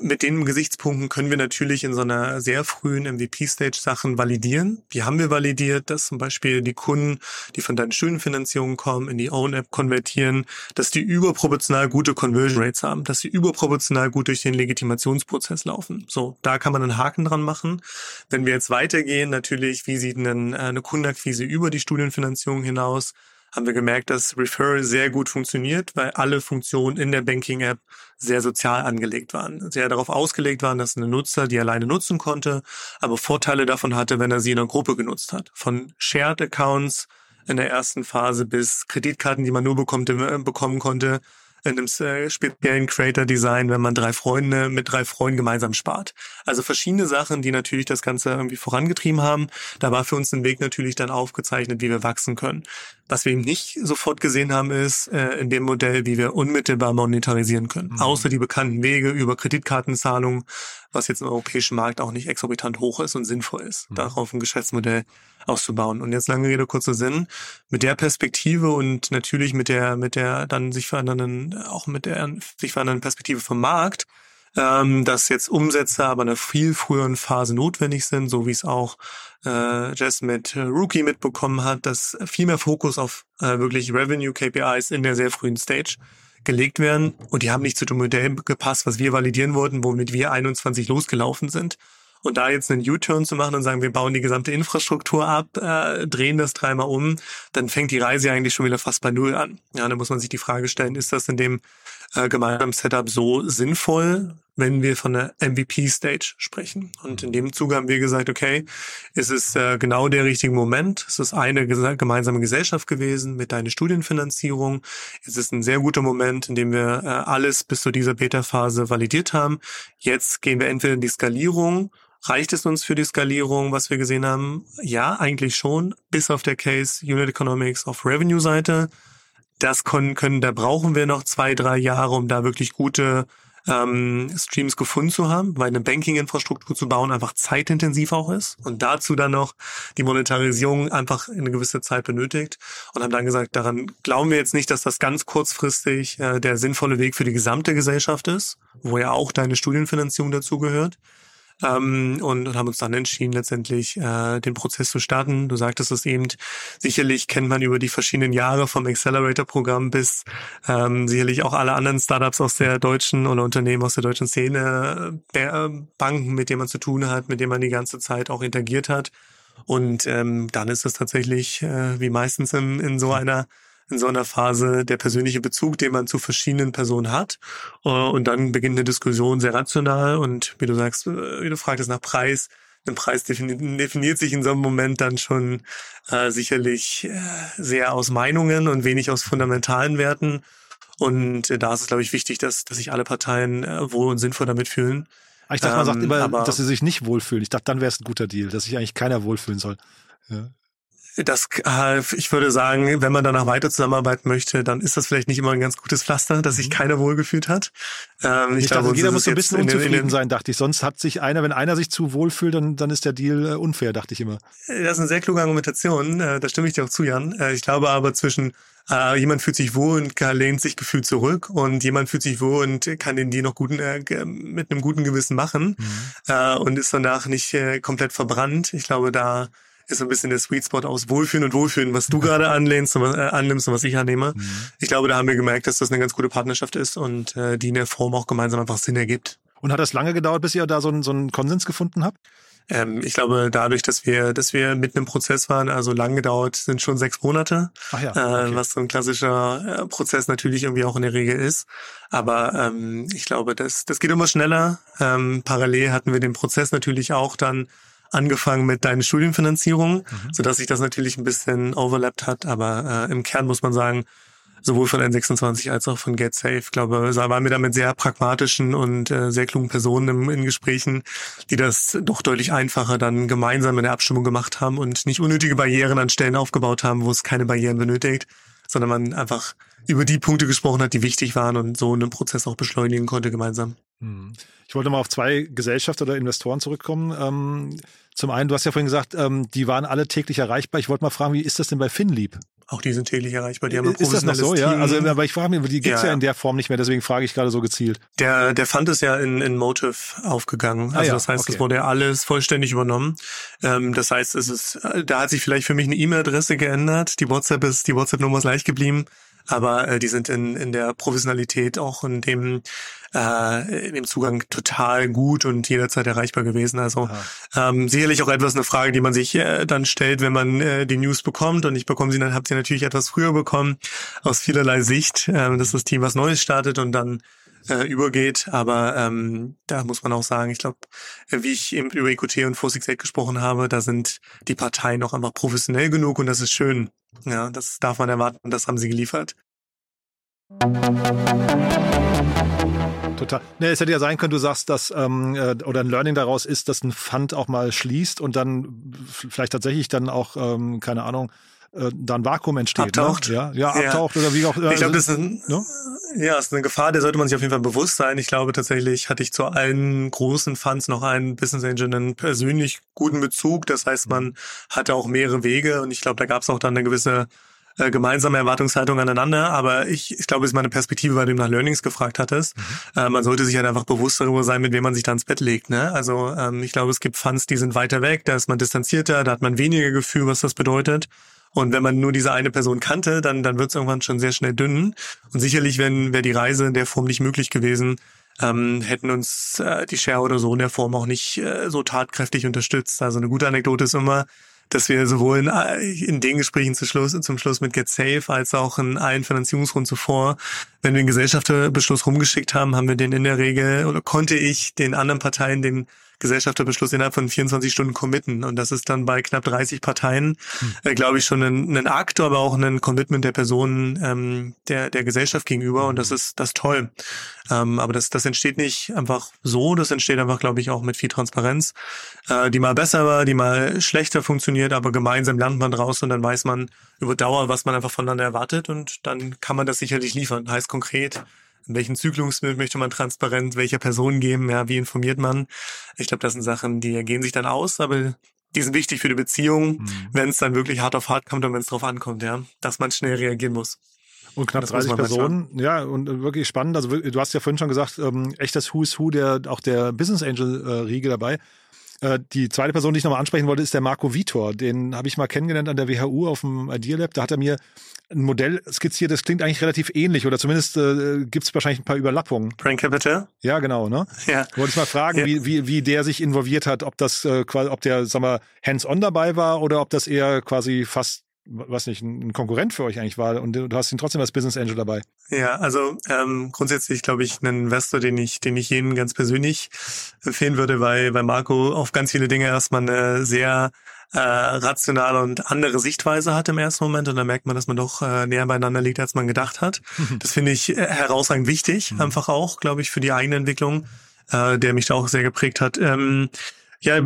mit den Gesichtspunkten können wir natürlich in so einer sehr frühen MVP-Stage Sachen validieren. Die haben wir validiert, dass zum Beispiel die Kunden, die von deinen Schuldenfinanzierungen kommen, in die Own-App konvertieren, dass die überproportional gute Conversion Rates haben, dass sie überproportional gut durch den Legitimationsprozess laufen. So, da kann man einen Haken dran machen. Wenn wir jetzt weitergehen, natürlich, wie sieht denn äh, eine Kundenakquise über die Studienfinanzierung hinaus? haben wir gemerkt, dass Referral sehr gut funktioniert, weil alle Funktionen in der Banking-App sehr sozial angelegt waren. Sehr darauf ausgelegt waren, dass ein Nutzer die alleine nutzen konnte, aber Vorteile davon hatte, wenn er sie in einer Gruppe genutzt hat. Von Shared Accounts in der ersten Phase bis Kreditkarten, die man nur äh, bekommen konnte, in einem äh, speziellen Creator-Design, wenn man drei Freunde mit drei Freunden gemeinsam spart. Also verschiedene Sachen, die natürlich das Ganze irgendwie vorangetrieben haben. Da war für uns ein Weg natürlich dann aufgezeichnet, wie wir wachsen können. Was wir eben nicht sofort gesehen haben, ist äh, in dem Modell, wie wir unmittelbar monetarisieren können. Mhm. Außer die bekannten Wege über Kreditkartenzahlungen, was jetzt im europäischen Markt auch nicht exorbitant hoch ist und sinnvoll ist, mhm. darauf ein Geschäftsmodell auszubauen. Und jetzt lange Rede, kurzer Sinn. Mit der Perspektive und natürlich mit der, mit der dann sich verändernden, auch mit der sich verändernden Perspektive vom Markt, ähm, dass jetzt Umsätze aber in einer viel früheren Phase notwendig sind, so wie es auch äh, Jess mit äh, Rookie mitbekommen hat, dass viel mehr Fokus auf äh, wirklich Revenue KPIs in der sehr frühen Stage gelegt werden und die haben nicht zu dem Modell gepasst, was wir validieren wollten, womit wir 21 losgelaufen sind. Und da jetzt einen U-Turn zu machen und sagen, wir bauen die gesamte Infrastruktur ab, äh, drehen das dreimal um, dann fängt die Reise eigentlich schon wieder fast bei Null an. Ja, da muss man sich die Frage stellen, ist das in dem äh, gemeinsamen Setup so sinnvoll, wenn wir von der MVP-Stage sprechen? Und in dem Zuge haben wir gesagt, okay, es ist äh, genau der richtige Moment. Es ist eine gemeinsame Gesellschaft gewesen mit deiner Studienfinanzierung. Es ist ein sehr guter Moment, in dem wir äh, alles bis zu dieser Beta-Phase validiert haben. Jetzt gehen wir entweder in die Skalierung Reicht es uns für die Skalierung, was wir gesehen haben? Ja, eigentlich schon, bis auf der Case Unit Economics auf Revenue-Seite. Das können, können, da brauchen wir noch zwei, drei Jahre, um da wirklich gute ähm, Streams gefunden zu haben, weil eine Banking-Infrastruktur zu bauen einfach zeitintensiv auch ist und dazu dann noch die Monetarisierung einfach eine gewisse Zeit benötigt und haben dann gesagt, daran glauben wir jetzt nicht, dass das ganz kurzfristig äh, der sinnvolle Weg für die gesamte Gesellschaft ist, wo ja auch deine Studienfinanzierung dazugehört ähm, und, und haben uns dann entschieden, letztendlich äh, den Prozess zu starten. Du sagtest es eben, sicherlich kennt man über die verschiedenen Jahre vom Accelerator-Programm bis ähm, sicherlich auch alle anderen Startups aus der deutschen oder Unternehmen aus der deutschen Szene, äh, Banken, mit denen man zu tun hat, mit denen man die ganze Zeit auch interagiert hat. Und ähm, dann ist es tatsächlich, äh, wie meistens in, in so einer in so einer Phase der persönliche Bezug, den man zu verschiedenen Personen hat. Äh, und dann beginnt eine Diskussion sehr rational und wie du sagst, äh, wie du fragtest nach Preis, ein Preis definiert sich in so einem Moment dann schon äh, sicherlich äh, sehr aus Meinungen und wenig aus fundamentalen Werten. Und äh, da ist es, glaube ich, wichtig, dass, dass sich alle Parteien wohl und sinnvoll damit fühlen. Ich dachte, man sagt ähm, immer, dass sie sich nicht wohlfühlen. Ich dachte, dann wäre es ein guter Deal, dass sich eigentlich keiner wohlfühlen soll. Ja. Das, äh, ich würde sagen, wenn man danach weiter zusammenarbeiten möchte, dann ist das vielleicht nicht immer ein ganz gutes Pflaster, dass sich mhm. keiner wohlgefühlt hat. Ähm, ich, ich glaube, jeder muss so ein bisschen unzufrieden sein, dachte ich. Sonst hat sich einer, wenn einer sich zu wohl fühlt, dann, dann ist der Deal äh, unfair, dachte ich immer. Das ist eine sehr kluge Argumentation. Äh, da stimme ich dir auch zu, Jan. Ich glaube aber zwischen äh, jemand fühlt sich wohl und lehnt sich gefühlt zurück und jemand fühlt sich wohl und kann den Deal noch guten, äh, mit einem guten Gewissen machen mhm. äh, und ist danach nicht äh, komplett verbrannt. Ich glaube, da ist so ein bisschen der Sweet Spot aus Wohlfühlen und Wohlfühlen, was du gerade anlehnst und, äh, annimmst und was ich annehme. Mhm. Ich glaube, da haben wir gemerkt, dass das eine ganz gute Partnerschaft ist und äh, die in der Form auch gemeinsam einfach Sinn ergibt. Und hat das lange gedauert, bis ihr da so einen, so einen Konsens gefunden habt? Ähm, ich glaube, dadurch, dass wir, dass wir mitten im Prozess waren, also lang gedauert, sind schon sechs Monate, Ach ja, okay. äh, was so ein klassischer äh, Prozess natürlich irgendwie auch in der Regel ist. Aber ähm, ich glaube, das, das geht immer schneller. Ähm, parallel hatten wir den Prozess natürlich auch dann angefangen mit deinen Studienfinanzierung, mhm. sodass sich das natürlich ein bisschen overlappt hat. Aber äh, im Kern muss man sagen, sowohl von N26 als auch von GetSafe, glaube, waren wir da mit sehr pragmatischen und äh, sehr klugen Personen im, in Gesprächen, die das doch deutlich einfacher dann gemeinsam in der Abstimmung gemacht haben und nicht unnötige Barrieren an Stellen aufgebaut haben, wo es keine Barrieren benötigt, sondern man einfach über die Punkte gesprochen hat, die wichtig waren und so einen Prozess auch beschleunigen konnte gemeinsam. Mhm. Ich wollte mal auf zwei Gesellschafter oder Investoren zurückkommen. Ähm, zum einen, du hast ja vorhin gesagt, ähm, die waren alle täglich erreichbar. Ich wollte mal fragen, wie ist das denn bei Finlieb? Auch die sind täglich erreichbar. Die haben ein ist das noch so, Team. ja? Also, aber ich frage mich, die gibt's ja, ja in der Form nicht mehr, deswegen frage ich gerade so gezielt. Der, der Fund ist ja in, in Motive aufgegangen. Ah also ah, ja, das heißt, okay. es wurde ja alles vollständig übernommen. Ähm, das heißt, es ist, da hat sich vielleicht für mich eine E-Mail-Adresse geändert. Die WhatsApp ist, die WhatsApp-Nummer ist gleich geblieben aber äh, die sind in, in der Professionalität auch in dem, äh, in dem Zugang total gut und jederzeit erreichbar gewesen. Also ähm, sicherlich auch etwas eine Frage, die man sich äh, dann stellt, wenn man äh, die News bekommt. Und ich bekomme sie dann, habt ihr natürlich etwas früher bekommen, aus vielerlei Sicht, äh, dass das Team was Neues startet und dann äh, übergeht. Aber ähm, da muss man auch sagen, ich glaube, wie ich eben über EQT und 468 gesprochen habe, da sind die Parteien auch einfach professionell genug und das ist schön. Ja, das darf man erwarten, das haben sie geliefert. Total. Ne, es hätte ja sein können, du sagst, dass ähm, äh, oder ein Learning daraus ist, dass ein Fund auch mal schließt und dann vielleicht tatsächlich dann auch, ähm, keine Ahnung, äh, da ein Vakuum entsteht. Ne? Abtaucht. Ne? Ja, ja, abtaucht ja. oder wie auch immer. Ich glaube, das ist, ein, ne? ja, ist eine Gefahr, der sollte man sich auf jeden Fall bewusst sein. Ich glaube tatsächlich hatte ich zu allen großen Funds noch einen Business Angel einen persönlich guten Bezug. Das heißt, man hatte auch mehrere Wege und ich glaube, da gab es auch dann eine gewisse äh, gemeinsame Erwartungshaltung aneinander. Aber ich, ich glaube, es ist meine Perspektive, weil du nach Learnings gefragt hattest. Mhm. Äh, man sollte sich halt einfach bewusst darüber sein, mit wem man sich da ins Bett legt. Ne? Also ähm, ich glaube, es gibt Funds, die sind weiter weg, da ist man distanzierter, da hat man weniger Gefühl, was das bedeutet. Und wenn man nur diese eine Person kannte, dann, dann wird es irgendwann schon sehr schnell dünn. Und sicherlich, wenn wäre die Reise in der Form nicht möglich gewesen, ähm, hätten uns äh, die Share oder so in der Form auch nicht äh, so tatkräftig unterstützt. Also eine gute Anekdote ist immer, dass wir sowohl in, äh, in den Gesprächen zum Schluss, zum Schluss mit Get Safe als auch in allen Finanzierungsrunden zuvor, wenn wir den Gesellschafterbeschluss rumgeschickt haben, haben wir den in der Regel oder konnte ich den anderen Parteien den Gesellschafterbeschluss innerhalb von 24 Stunden committen. Und das ist dann bei knapp 30 Parteien, hm. äh, glaube ich, schon ein, ein Akt, aber auch ein Commitment der Personen ähm, der, der Gesellschaft gegenüber. Und das ist das ist toll. Ähm, aber das, das entsteht nicht einfach so, das entsteht einfach, glaube ich, auch mit viel Transparenz, äh, die mal besser war, die mal schlechter funktioniert, aber gemeinsam lernt man draus und dann weiß man über Dauer, was man einfach voneinander erwartet und dann kann man das sicherlich liefern. Heißt konkret, in welchen Zyklungsbild möchte man transparent welcher Person geben, ja, wie informiert man. Ich glaube, das sind Sachen, die ergehen sich dann aus, aber die sind wichtig für die Beziehung, mhm. wenn es dann wirklich hart auf hart kommt und wenn es drauf ankommt, ja, dass man schnell reagieren muss. Und knapp das 30 Personen, ja, und wirklich spannend. Also du hast ja vorhin schon gesagt, ähm, echt das Who's Who der auch der Business Angel äh, Riege dabei. Äh, die zweite Person, die ich nochmal ansprechen wollte, ist der Marco Vitor. Den habe ich mal kennengelernt an der WHU auf dem Idea Lab. Da hat er mir ein Modell skizziert, das klingt eigentlich relativ ähnlich oder zumindest äh, gibt es wahrscheinlich ein paar Überlappungen. Brain Capital? Ja, genau, ne? Ja. Wollte ich mal fragen, ja. wie, wie, wie der sich involviert hat, ob das äh, quasi, ob der, sag mal, hands-on dabei war oder ob das eher quasi fast was nicht, ein Konkurrent für euch eigentlich war und du hast ihn trotzdem als Business Angel dabei. Ja, also ähm, grundsätzlich glaube ich einen Investor, den ich, den ich jedem ganz persönlich empfehlen würde, weil, weil Marco auf ganz viele Dinge erstmal eine sehr äh, rationale und andere Sichtweise hat im ersten Moment und dann merkt man, dass man doch äh, näher beieinander liegt, als man gedacht hat. Das finde ich äh, herausragend wichtig, mhm. einfach auch, glaube ich, für die eigene Entwicklung, äh, der mich da auch sehr geprägt hat. Ähm, ja,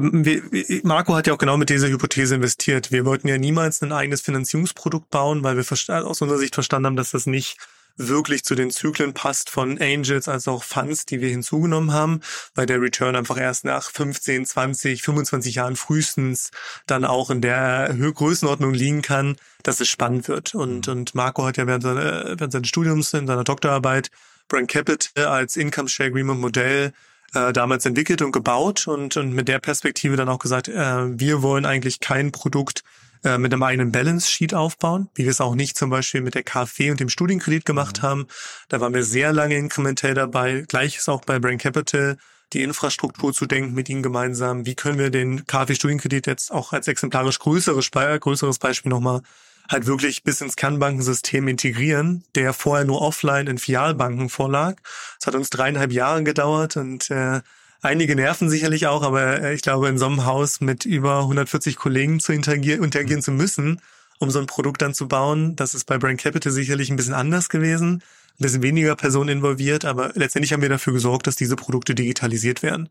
Marco hat ja auch genau mit dieser Hypothese investiert. Wir wollten ja niemals ein eigenes Finanzierungsprodukt bauen, weil wir aus unserer Sicht verstanden haben, dass das nicht wirklich zu den Zyklen passt von Angels als auch Funds, die wir hinzugenommen haben, weil der Return einfach erst nach 15, 20, 25 Jahren frühestens dann auch in der Größenordnung liegen kann, dass es spannend wird. Und, mhm. und Marco hat ja während, seiner, während seines Studiums in seiner Doktorarbeit Brand Capital als Income Share Agreement Modell äh, damals entwickelt und gebaut und, und mit der Perspektive dann auch gesagt, äh, wir wollen eigentlich kein Produkt äh, mit einem eigenen Balance Sheet aufbauen, wie wir es auch nicht zum Beispiel mit der KfW und dem Studienkredit gemacht mhm. haben. Da waren wir sehr lange inkrementell dabei. Gleiches auch bei Brain Capital die Infrastruktur zu denken mit ihnen gemeinsam. Wie können wir den KfW-Studienkredit jetzt auch als exemplarisch größeres, größeres Beispiel nochmal halt wirklich bis ins Kernbankensystem integrieren, der vorher nur offline in Filialbanken vorlag. Es hat uns dreieinhalb Jahre gedauert und äh, einige nerven sicherlich auch, aber äh, ich glaube, in so einem Haus mit über 140 Kollegen zu interagieren, interagieren zu müssen, um so ein Produkt dann zu bauen, das ist bei Brain Capital sicherlich ein bisschen anders gewesen, ein bisschen weniger Personen involviert, aber letztendlich haben wir dafür gesorgt, dass diese Produkte digitalisiert werden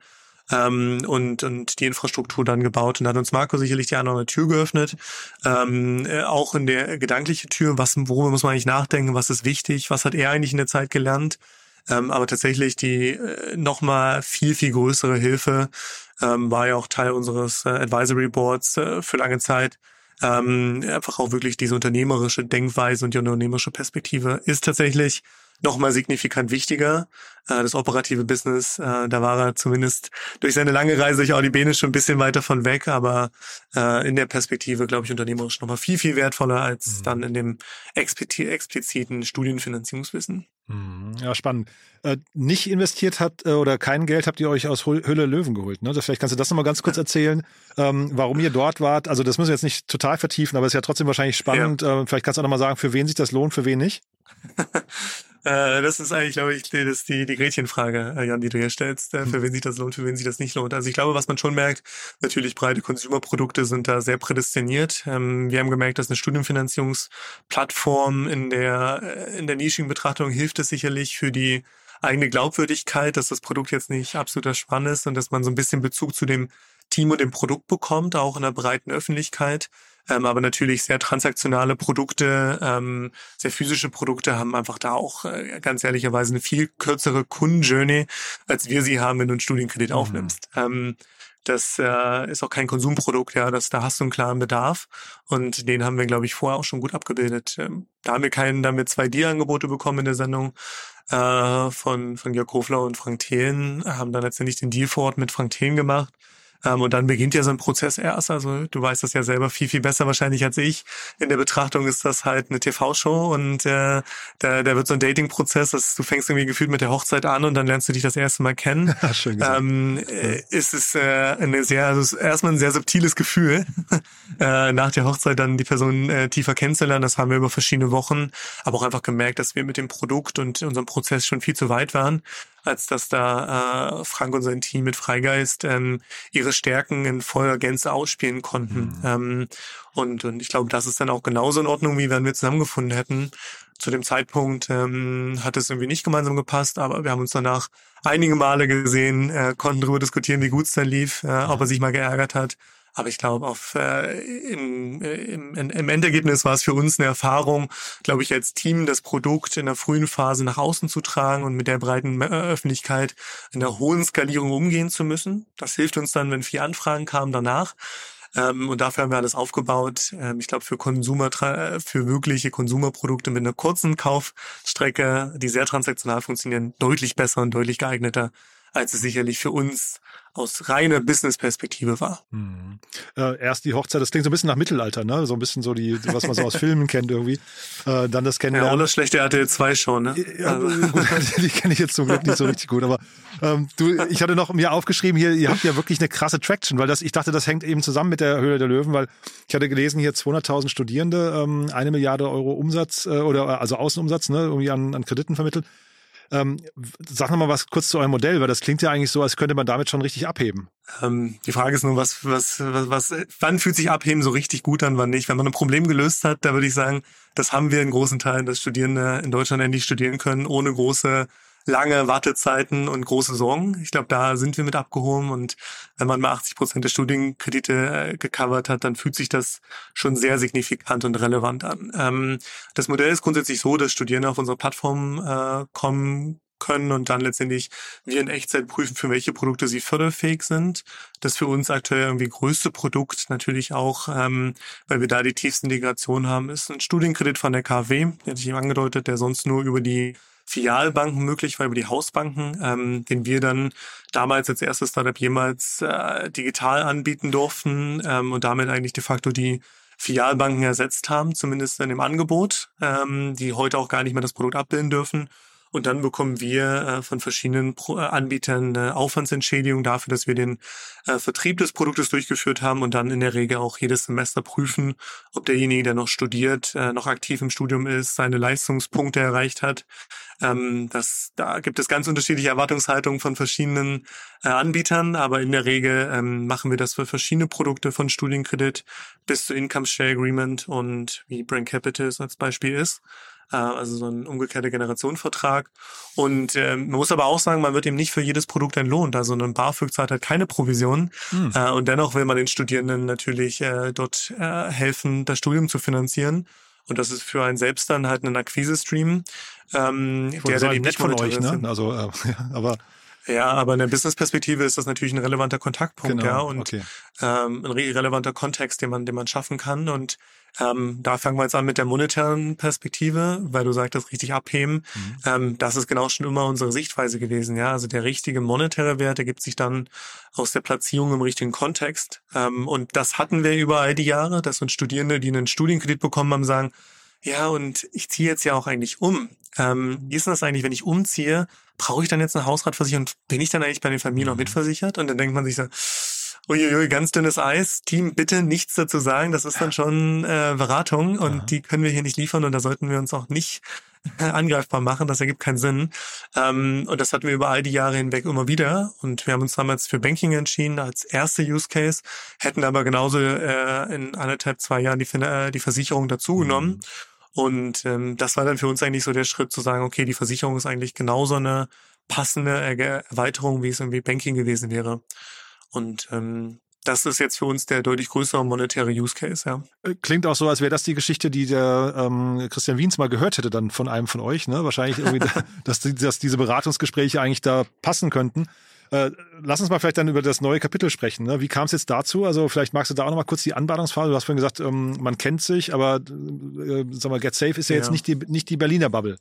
ähm, und, und die Infrastruktur dann gebaut. Und da hat uns Marco sicherlich die andere Tür geöffnet. Ähm, äh, auch in der gedankliche Tür, was, worüber muss man eigentlich nachdenken, was ist wichtig, was hat er eigentlich in der Zeit gelernt. Ähm, aber tatsächlich die äh, nochmal viel, viel größere Hilfe ähm, war ja auch Teil unseres äh, Advisory Boards äh, für lange Zeit. Ähm, einfach auch wirklich diese unternehmerische Denkweise und die unternehmerische Perspektive ist tatsächlich nochmal signifikant wichtiger. Äh, das operative Business, äh, da war er zumindest durch seine lange Reise durch Audibene schon ein bisschen weiter von weg, aber äh, in der Perspektive, glaube ich, unternehmerisch nochmal viel, viel wertvoller als mhm. dann in dem expliziten Studienfinanzierungswissen. Mhm. Ja, spannend. Äh, nicht investiert hat äh, oder kein Geld habt ihr euch aus Hülle Löwen geholt. Ne? Vielleicht kannst du das nochmal ganz kurz erzählen, ähm, warum ihr dort wart. Also das müssen wir jetzt nicht total vertiefen, aber es ist ja trotzdem wahrscheinlich spannend. Ja. Äh, vielleicht kannst du auch nochmal sagen, für wen sich das lohnt, für wen nicht. Äh, das ist eigentlich, glaube ich, das die, die Gretchenfrage, äh, Jan, die du hier stellst, äh, für hm. wen sich das lohnt, für wen sich das nicht lohnt. Also ich glaube, was man schon merkt, natürlich breite Consumer-Produkte sind da sehr prädestiniert. Ähm, wir haben gemerkt, dass eine Studienfinanzierungsplattform in der, äh, in der nischigen Betrachtung hilft es sicherlich für die eigene Glaubwürdigkeit, dass das Produkt jetzt nicht absoluter Spann ist und dass man so ein bisschen Bezug zu dem Team und dem Produkt bekommt, auch in der breiten Öffentlichkeit. Ähm, aber natürlich sehr transaktionale Produkte, ähm, sehr physische Produkte haben einfach da auch äh, ganz ehrlicherweise eine viel kürzere Kundenjourney, als wir sie haben, wenn du einen Studienkredit mhm. aufnimmst. Ähm, das äh, ist auch kein Konsumprodukt, ja, das, da hast du einen klaren Bedarf und den haben wir, glaube ich, vorher auch schon gut abgebildet. Ähm, da haben wir keinen, damit zwei Dir-Angebote bekommen in der Sendung äh, von, von Jörg Hofler und Frank Thelen, haben dann letztendlich den Deal vor Ort mit Frank Thelen gemacht ähm, und dann beginnt ja so ein Prozess erst. Also du weißt das ja selber viel, viel besser wahrscheinlich als ich. In der Betrachtung ist das halt eine TV-Show und äh, da, da wird so ein Dating-Prozess, dass du fängst irgendwie gefühlt mit der Hochzeit an und dann lernst du dich das erste Mal kennen. Schön gesagt. Ähm, äh, ist es äh, eine sehr, also erstmal ein sehr subtiles Gefühl, äh, nach der Hochzeit dann die Person äh, tiefer kennenzulernen. Das haben wir über verschiedene Wochen, aber auch einfach gemerkt, dass wir mit dem Produkt und unserem Prozess schon viel zu weit waren. Als dass da äh, Frank und sein Team mit Freigeist ähm, ihre Stärken in voller Gänze ausspielen konnten. Mhm. Ähm, und, und ich glaube, das ist dann auch genauso in Ordnung, wie wenn wir zusammengefunden hätten. Zu dem Zeitpunkt ähm, hat es irgendwie nicht gemeinsam gepasst, aber wir haben uns danach einige Male gesehen, äh, konnten darüber diskutieren, wie gut es dann lief, äh, ob er sich mal geärgert hat. Aber ich glaube, auf äh, im, äh, im, im Endergebnis war es für uns eine Erfahrung, glaube ich, als Team das Produkt in der frühen Phase nach außen zu tragen und mit der breiten äh, Öffentlichkeit in der hohen Skalierung umgehen zu müssen. Das hilft uns dann, wenn vier Anfragen kamen danach. Ähm, und dafür haben wir alles aufgebaut. Ähm, ich glaube, für Konsumer, äh, für wirkliche Konsumerprodukte mit einer kurzen Kaufstrecke, die sehr transaktional funktionieren, deutlich besser und deutlich geeigneter, als es sicherlich für uns aus reiner Business-Perspektive war. Hm. Äh, erst die Hochzeit, das klingt so ein bisschen nach Mittelalter, ne? So ein bisschen so die, was man so aus Filmen kennt irgendwie. Äh, dann das Kennenlernen. Ja, oder schlechte RTL 2 schon, ne? Ja, also. gut, die kenne ich jetzt zum Glück nicht so richtig gut, aber ähm, du, ich hatte noch mir aufgeschrieben hier, ihr habt ja wirklich eine krasse Traction, weil das, ich dachte, das hängt eben zusammen mit der Höhle der Löwen, weil ich hatte gelesen hier 200.000 Studierende, ähm, eine Milliarde Euro Umsatz äh, oder also Außenumsatz, ne, irgendwie an, an Krediten vermittelt. Ähm, sag noch mal was kurz zu eurem Modell, weil das klingt ja eigentlich so, als könnte man damit schon richtig abheben. Ähm, die Frage ist nur, was, was, was, was, wann fühlt sich Abheben so richtig gut an, wann nicht? Wenn man ein Problem gelöst hat, da würde ich sagen, das haben wir in großen Teilen, dass Studierende in Deutschland endlich studieren können, ohne große lange Wartezeiten und große Sorgen. Ich glaube, da sind wir mit abgehoben und wenn man mal 80 Prozent der Studienkredite äh, gecovert hat, dann fühlt sich das schon sehr signifikant und relevant an. Ähm, das Modell ist grundsätzlich so, dass Studierende auf unsere Plattform äh, kommen können und dann letztendlich wir in Echtzeit prüfen, für welche Produkte sie förderfähig sind. Das für uns aktuell irgendwie größte Produkt natürlich auch, ähm, weil wir da die tiefste Integration haben, ist ein Studienkredit von der KfW, der hatte ich eben angedeutet, der sonst nur über die Filialbanken möglich war, über die Hausbanken, ähm, den wir dann damals als erstes Startup jemals äh, digital anbieten durften ähm, und damit eigentlich de facto die Filialbanken ersetzt haben, zumindest in dem Angebot, ähm, die heute auch gar nicht mehr das Produkt abbilden dürfen. Und dann bekommen wir äh, von verschiedenen Pro äh, Anbietern eine Aufwandsentschädigung dafür, dass wir den äh, Vertrieb des Produktes durchgeführt haben und dann in der Regel auch jedes Semester prüfen, ob derjenige, der noch studiert, äh, noch aktiv im Studium ist, seine Leistungspunkte erreicht hat. Ähm, das, da gibt es ganz unterschiedliche Erwartungshaltungen von verschiedenen äh, Anbietern, aber in der Regel ähm, machen wir das für verschiedene Produkte von Studienkredit bis zu Income Share Agreement und wie Brain Capital als Beispiel ist. Äh, also so ein umgekehrter Generationenvertrag. Und äh, man muss aber auch sagen, man wird eben nicht für jedes Produkt entlohnt. Also ein BAföG zahlt halt keine Provision. Hm. Äh, und dennoch will man den Studierenden natürlich äh, dort äh, helfen, das Studium zu finanzieren. Und das ist für einen selbst dann halt ein Akquise-Stream, ähm, der dann eben nicht von euch, ne? Also, äh, aber ja, aber in der Business-Perspektive ist das natürlich ein relevanter Kontaktpunkt, genau, ja, und okay. ähm, ein relevanter Kontext, den man, den man schaffen kann. Und ähm, da fangen wir jetzt an mit der monetären Perspektive, weil du sagtest, richtig abheben. Mhm. Ähm, das ist genau schon immer unsere Sichtweise gewesen. Ja, also der richtige monetäre Wert ergibt sich dann aus der Platzierung im richtigen Kontext. Ähm, und das hatten wir über all die Jahre, dass uns Studierende, die einen Studienkredit bekommen haben, sagen, ja, und ich ziehe jetzt ja auch eigentlich um. Ähm, wie ist denn das eigentlich, wenn ich umziehe? Brauche ich dann jetzt eine Hausratversicherung? Bin ich dann eigentlich bei den Familien noch mhm. mitversichert? Und dann denkt man sich so, Uiuiui, ganz dünnes Eis. Team, bitte nichts dazu sagen. Das ist dann schon äh, Beratung und ja. die können wir hier nicht liefern und da sollten wir uns auch nicht äh, angreifbar machen. Das ergibt keinen Sinn. Ähm, und das hatten wir über all die Jahre hinweg immer wieder. Und wir haben uns damals für Banking entschieden als erste Use Case, hätten aber genauso äh, in anderthalb, zwei Jahren die, äh, die Versicherung dazugenommen. Mhm. Und ähm, das war dann für uns eigentlich so der Schritt zu sagen, okay, die Versicherung ist eigentlich genauso eine passende Erweiterung, wie es irgendwie Banking gewesen wäre. Und ähm, das ist jetzt für uns der deutlich größere monetäre Use Case, ja. Äh, klingt auch so, als wäre das die Geschichte, die der ähm, Christian Wiens mal gehört hätte dann von einem von euch, ne? Wahrscheinlich irgendwie, dass, dass diese Beratungsgespräche eigentlich da passen könnten. Äh, lass uns mal vielleicht dann über das neue Kapitel sprechen. Ne? Wie kam es jetzt dazu? Also vielleicht magst du da auch noch mal kurz die Anbahnungsphase. Du hast vorhin gesagt, ähm, man kennt sich, aber äh, sag mal, Get Safe ist ja, ja, jetzt nicht die, nicht die Berliner Bubble.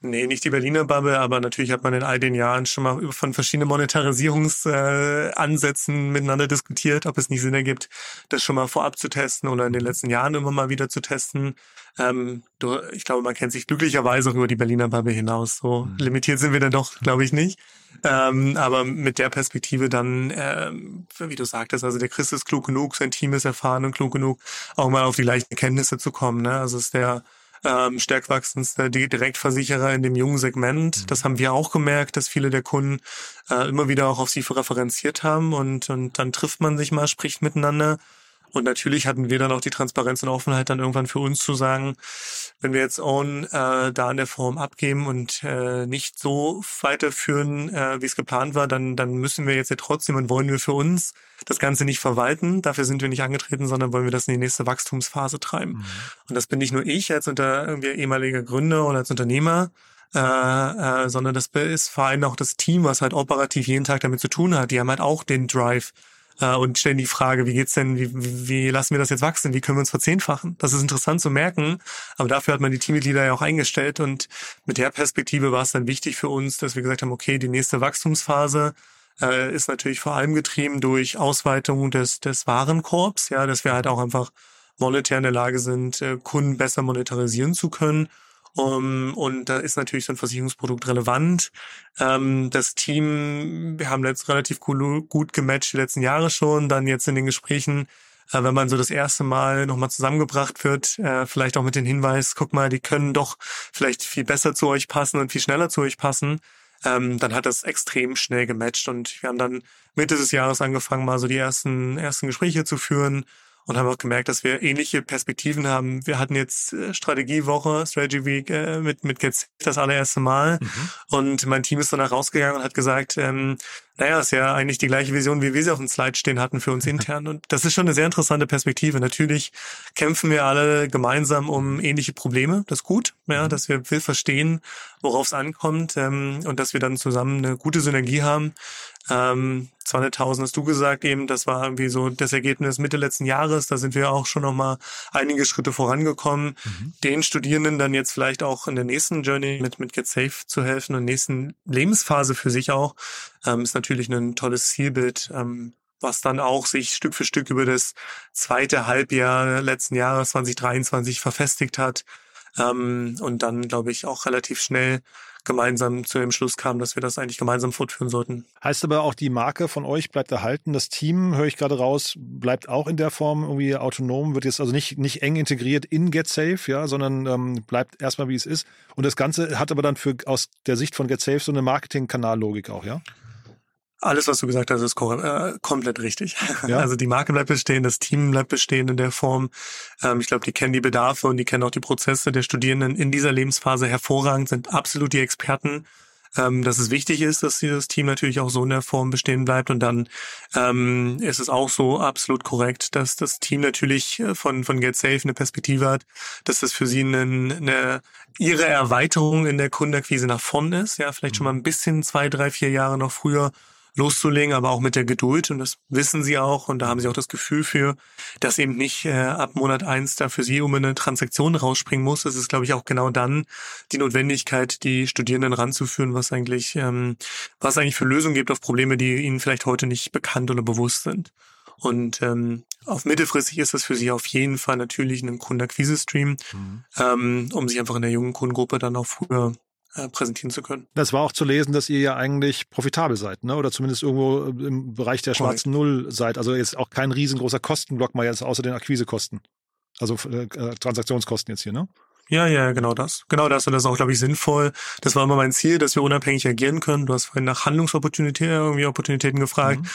Nee, nicht die Berliner Bubble, aber natürlich hat man in all den Jahren schon mal von verschiedenen Monetarisierungsansätzen äh, miteinander diskutiert, ob es nicht Sinn ergibt, das schon mal vorab zu testen oder in den letzten Jahren immer mal wieder zu testen. Ähm, du, ich glaube, man kennt sich glücklicherweise auch über die Berliner Bubble hinaus. So mhm. limitiert sind wir dann doch, glaube ich, nicht. Ähm, aber mit der Perspektive dann, ähm, wie du sagtest, also der Chris ist klug genug, sein Team ist erfahren und klug genug, auch mal auf die leichten Kenntnisse zu kommen. Ne? Also ist der ähm, stärk wachsendste Direktversicherer in dem jungen Segment. Mhm. Das haben wir auch gemerkt, dass viele der Kunden äh, immer wieder auch auf sie referenziert haben und, und dann trifft man sich mal, spricht miteinander. Und natürlich hatten wir dann auch die Transparenz und Offenheit dann irgendwann für uns zu sagen, wenn wir jetzt Own äh, da in der Form abgeben und äh, nicht so weiterführen, äh, wie es geplant war, dann, dann müssen wir jetzt ja trotzdem und wollen wir für uns das Ganze nicht verwalten. Dafür sind wir nicht angetreten, sondern wollen wir das in die nächste Wachstumsphase treiben. Mhm. Und das bin nicht nur ich als unter irgendwie ehemaliger Gründer oder als Unternehmer, äh, äh, sondern das ist vor allem auch das Team, was halt operativ jeden Tag damit zu tun hat. Die haben halt auch den Drive, äh, und stellen die Frage, wie geht's denn, wie, wie, lassen wir das jetzt wachsen, wie können wir uns verzehnfachen? Das ist interessant zu merken, aber dafür hat man die Teammitglieder ja auch eingestellt und mit der Perspektive war es dann wichtig für uns, dass wir gesagt haben, okay, die nächste Wachstumsphase äh, ist natürlich vor allem getrieben durch Ausweitung des, des Warenkorbs, ja, dass wir halt auch einfach monetär in der Lage sind, äh, Kunden besser monetarisieren zu können um, und da ist natürlich so ein Versicherungsprodukt relevant. Ähm, das Team, wir haben jetzt relativ cool, gut gematcht die letzten Jahre schon, dann jetzt in den Gesprächen äh, wenn man so das erste Mal nochmal zusammengebracht wird, äh, vielleicht auch mit dem Hinweis, guck mal, die können doch vielleicht viel besser zu euch passen und viel schneller zu euch passen, ähm, dann hat das extrem schnell gematcht. Und wir haben dann Mitte des Jahres angefangen, mal so die ersten, ersten Gespräche zu führen und haben auch gemerkt, dass wir ähnliche Perspektiven haben. Wir hatten jetzt äh, Strategiewoche, Strategy Week äh, mit mit Get das allererste Mal mhm. und mein Team ist danach rausgegangen und hat gesagt, ähm, naja, ist ja eigentlich die gleiche Vision, wie wir sie auf dem Slide stehen hatten für uns intern. Und das ist schon eine sehr interessante Perspektive. Natürlich kämpfen wir alle gemeinsam um ähnliche Probleme. Das ist gut, ja, mhm. dass wir will verstehen, worauf es ankommt ähm, und dass wir dann zusammen eine gute Synergie haben. Ähm, 200.000 hast du gesagt eben, das war irgendwie so das Ergebnis Mitte letzten Jahres. Da sind wir auch schon noch mal einige Schritte vorangekommen, mhm. den Studierenden dann jetzt vielleicht auch in der nächsten Journey mit mit Get Safe zu helfen und nächsten Lebensphase für sich auch ähm, ist natürlich ein tolles Zielbild. Ähm, was dann auch sich Stück für Stück über das zweite Halbjahr letzten Jahres 2023 verfestigt hat ähm, und dann, glaube ich, auch relativ schnell gemeinsam zu dem Schluss kam, dass wir das eigentlich gemeinsam fortführen sollten. Heißt aber auch, die Marke von euch bleibt erhalten. Das Team, höre ich gerade raus, bleibt auch in der Form irgendwie autonom, wird jetzt also nicht, nicht eng integriert in GetSafe, ja, sondern ähm, bleibt erstmal wie es ist. Und das Ganze hat aber dann für aus der Sicht von GetSafe so eine Marketing-Kanallogik auch, ja? Alles, was du gesagt hast, ist äh, komplett richtig. Ja? Also die Marke bleibt bestehen, das Team bleibt bestehen in der Form. Ähm, ich glaube, die kennen die Bedarfe und die kennen auch die Prozesse der Studierenden in dieser Lebensphase hervorragend, sind absolut die Experten. Ähm, dass es wichtig ist, dass dieses Team natürlich auch so in der Form bestehen bleibt. Und dann ähm, ist es auch so absolut korrekt, dass das Team natürlich äh, von, von Get Safe eine Perspektive hat, dass das für sie eine, eine ihre Erweiterung in der Kundenakquise nach vorn ist. Ja, vielleicht schon mal ein bisschen zwei, drei, vier Jahre noch früher loszulegen, aber auch mit der Geduld. Und das wissen sie auch. Und da haben sie auch das Gefühl für, dass eben nicht äh, ab Monat eins da für sie um eine Transaktion rausspringen muss. Es ist, glaube ich, auch genau dann die Notwendigkeit, die Studierenden ranzuführen, was eigentlich, ähm, was eigentlich für Lösungen gibt auf Probleme, die ihnen vielleicht heute nicht bekannt oder bewusst sind. Und ähm, auf mittelfristig ist das für sie auf jeden Fall natürlich ein Kundenakquise-Stream, mhm. ähm, um sich einfach in der jungen Kundengruppe dann auch früher äh, präsentieren zu können. Das war auch zu lesen, dass ihr ja eigentlich profitabel seid, ne? Oder zumindest irgendwo im Bereich der schwarzen Null seid. Also jetzt auch kein riesengroßer Kostenblock mal jetzt außer den Akquisekosten. Also äh, Transaktionskosten jetzt hier, ne? Ja, ja, genau das. Genau das und das ist auch, glaube ich, sinnvoll. Das war immer mein Ziel, dass wir unabhängig agieren können. Du hast vorhin nach Handlungsopportunitäten irgendwie Opportunitäten gefragt. Mhm.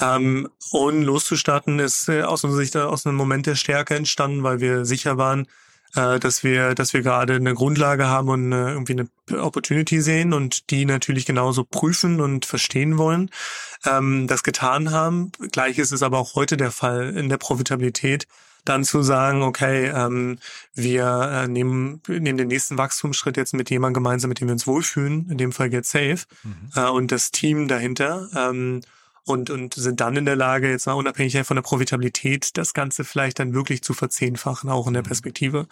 Ähm, und loszustarten ist äh, aus unserer Sicht aus einem Moment der Stärke entstanden, weil wir sicher waren, äh, dass wir, dass wir gerade eine Grundlage haben und irgendwie eine Opportunity sehen und die natürlich genauso prüfen und verstehen wollen, ähm, das getan haben. Gleich ist es aber auch heute der Fall in der Profitabilität, dann zu sagen, okay, ähm, wir äh, nehmen, nehmen den nächsten Wachstumsschritt jetzt mit jemandem gemeinsam, mit dem wir uns wohlfühlen, in dem Fall Get Safe, mhm. äh, und das Team dahinter. Ähm, und, und sind dann in der Lage, jetzt mal unabhängig von der Profitabilität, das Ganze vielleicht dann wirklich zu verzehnfachen, auch in der mhm. Perspektive.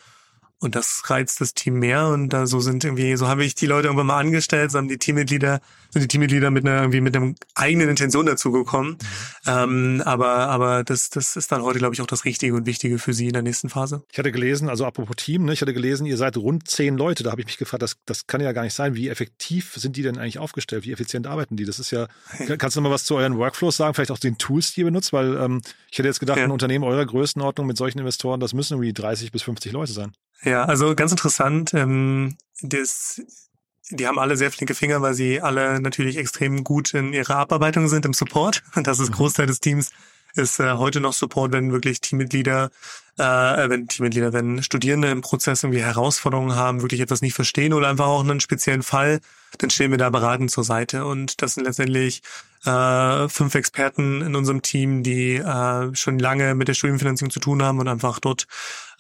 Und das reizt das Team mehr und da so sind irgendwie, so habe ich die Leute irgendwann mal angestellt, so haben die Teammitglieder, sind die Teammitglieder mit einer irgendwie mit einer eigenen Intention dazugekommen. Mhm. Ähm, aber aber das, das ist dann heute, glaube ich, auch das Richtige und Wichtige für Sie in der nächsten Phase. Ich hatte gelesen, also apropos Team, ne, ich hatte gelesen, ihr seid rund zehn Leute. Da habe ich mich gefragt, das, das kann ja gar nicht sein. Wie effektiv sind die denn eigentlich aufgestellt? Wie effizient arbeiten die? Das ist ja, kannst du noch mal was zu euren Workflows sagen? Vielleicht auch den Tools, die ihr benutzt? Weil ähm, ich hätte jetzt gedacht, ja. ein Unternehmen eurer Größenordnung mit solchen Investoren, das müssen irgendwie 30 bis 50 Leute sein. Ja, also ganz interessant. Ähm, das, die haben alle sehr flinke Finger, weil sie alle natürlich extrem gut in ihrer Abarbeitung sind im Support. Und das ist mhm. Großteil des Teams ist äh, heute noch Support, wenn wirklich Teammitglieder, äh, wenn Teammitglieder, wenn Studierende im Prozess irgendwie Herausforderungen haben, wirklich etwas nicht verstehen oder einfach auch einen speziellen Fall, dann stehen wir da beratend zur Seite. Und das sind letztendlich äh, fünf Experten in unserem Team, die äh, schon lange mit der Studienfinanzierung zu tun haben und einfach dort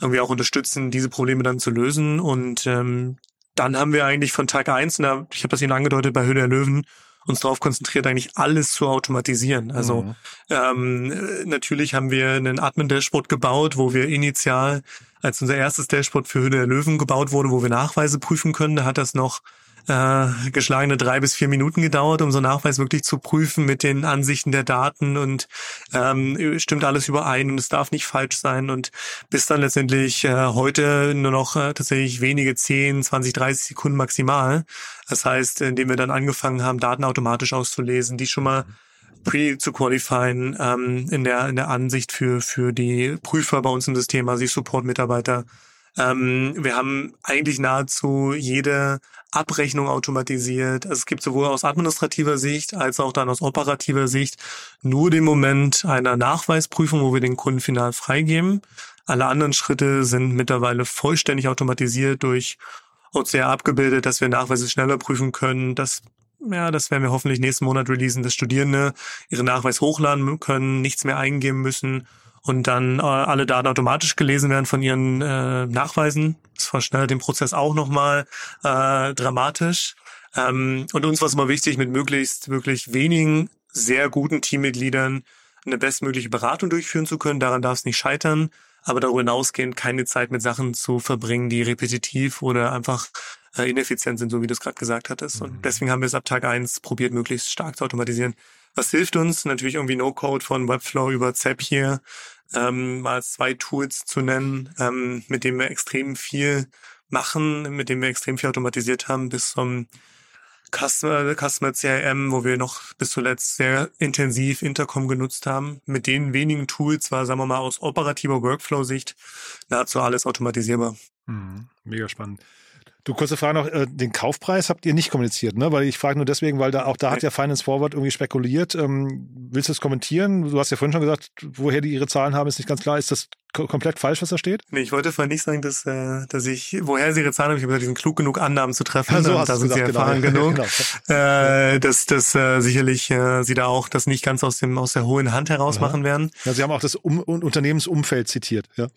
irgendwie auch unterstützen, diese Probleme dann zu lösen. Und ähm, dann haben wir eigentlich von Tag eins, und ich habe das Ihnen angedeutet bei Höhle der Löwen, uns darauf konzentriert, eigentlich alles zu automatisieren. Also mhm. ähm, natürlich haben wir einen Admin-Dashboard gebaut, wo wir initial, als unser erstes Dashboard für Höhle der Löwen gebaut wurde, wo wir Nachweise prüfen können, da hat das noch äh, geschlagene drei bis vier Minuten gedauert, um so Nachweis wirklich zu prüfen mit den Ansichten der Daten und ähm, stimmt alles überein und es darf nicht falsch sein und bis dann letztendlich äh, heute nur noch äh, tatsächlich wenige 10, 20, 30 Sekunden maximal. Das heißt, indem wir dann angefangen haben, Daten automatisch auszulesen, die schon mal pre zu qualifieren ähm, in der in der Ansicht für für die Prüfer bei uns im System, also die Support-Mitarbeiter ähm, wir haben eigentlich nahezu jede Abrechnung automatisiert. Es gibt sowohl aus administrativer Sicht als auch dann aus operativer Sicht nur den Moment einer Nachweisprüfung, wo wir den Kunden final freigeben. Alle anderen Schritte sind mittlerweile vollständig automatisiert durch OCR abgebildet, dass wir Nachweise schneller prüfen können, dass ja, das werden wir hoffentlich nächsten Monat releasen, dass Studierende ihre Nachweis hochladen können, nichts mehr eingeben müssen und dann äh, alle Daten automatisch gelesen werden von ihren äh, Nachweisen. Das verschnellt den Prozess auch nochmal äh, dramatisch. Ähm, und uns war es immer wichtig, mit möglichst wirklich wenigen sehr guten Teammitgliedern eine bestmögliche Beratung durchführen zu können. Daran darf es nicht scheitern. Aber darüber hinausgehend keine Zeit mit Sachen zu verbringen, die repetitiv oder einfach äh, ineffizient sind, so wie du es gerade gesagt hattest. Und mhm. deswegen haben wir es ab Tag eins probiert, möglichst stark zu automatisieren. Was hilft uns? Natürlich irgendwie No-Code von Webflow über Zapier, ähm, mal zwei Tools zu nennen, ähm, mit denen wir extrem viel machen, mit denen wir extrem viel automatisiert haben, bis zum Customer, Customer CRM, wo wir noch bis zuletzt sehr intensiv Intercom genutzt haben. Mit den wenigen Tools war, sagen wir mal, aus operativer Workflow-Sicht nahezu alles automatisierbar. Mhm, mega spannend. Du, kurze Frage noch, äh, den Kaufpreis habt ihr nicht kommuniziert, ne? Weil ich frage nur deswegen, weil da auch da hat ja Finance Forward irgendwie spekuliert. Ähm, willst du es kommentieren? Du hast ja vorhin schon gesagt, woher die ihre Zahlen haben, ist nicht ganz klar. Ist das komplett falsch, was da steht? Nee, ich wollte vorhin nicht sagen, dass, äh, dass ich, woher sie ihre Zahlen haben, ich habe gesagt, die sind klug genug, Annahmen zu treffen. Ja, so hast da sind gesagt, sie erfahren genau. genug. genau. Äh, dass dass äh, sicherlich äh, sie da auch das nicht ganz aus dem aus der hohen Hand heraus Aha. machen werden. Ja, sie haben auch das um Unternehmensumfeld zitiert, ja.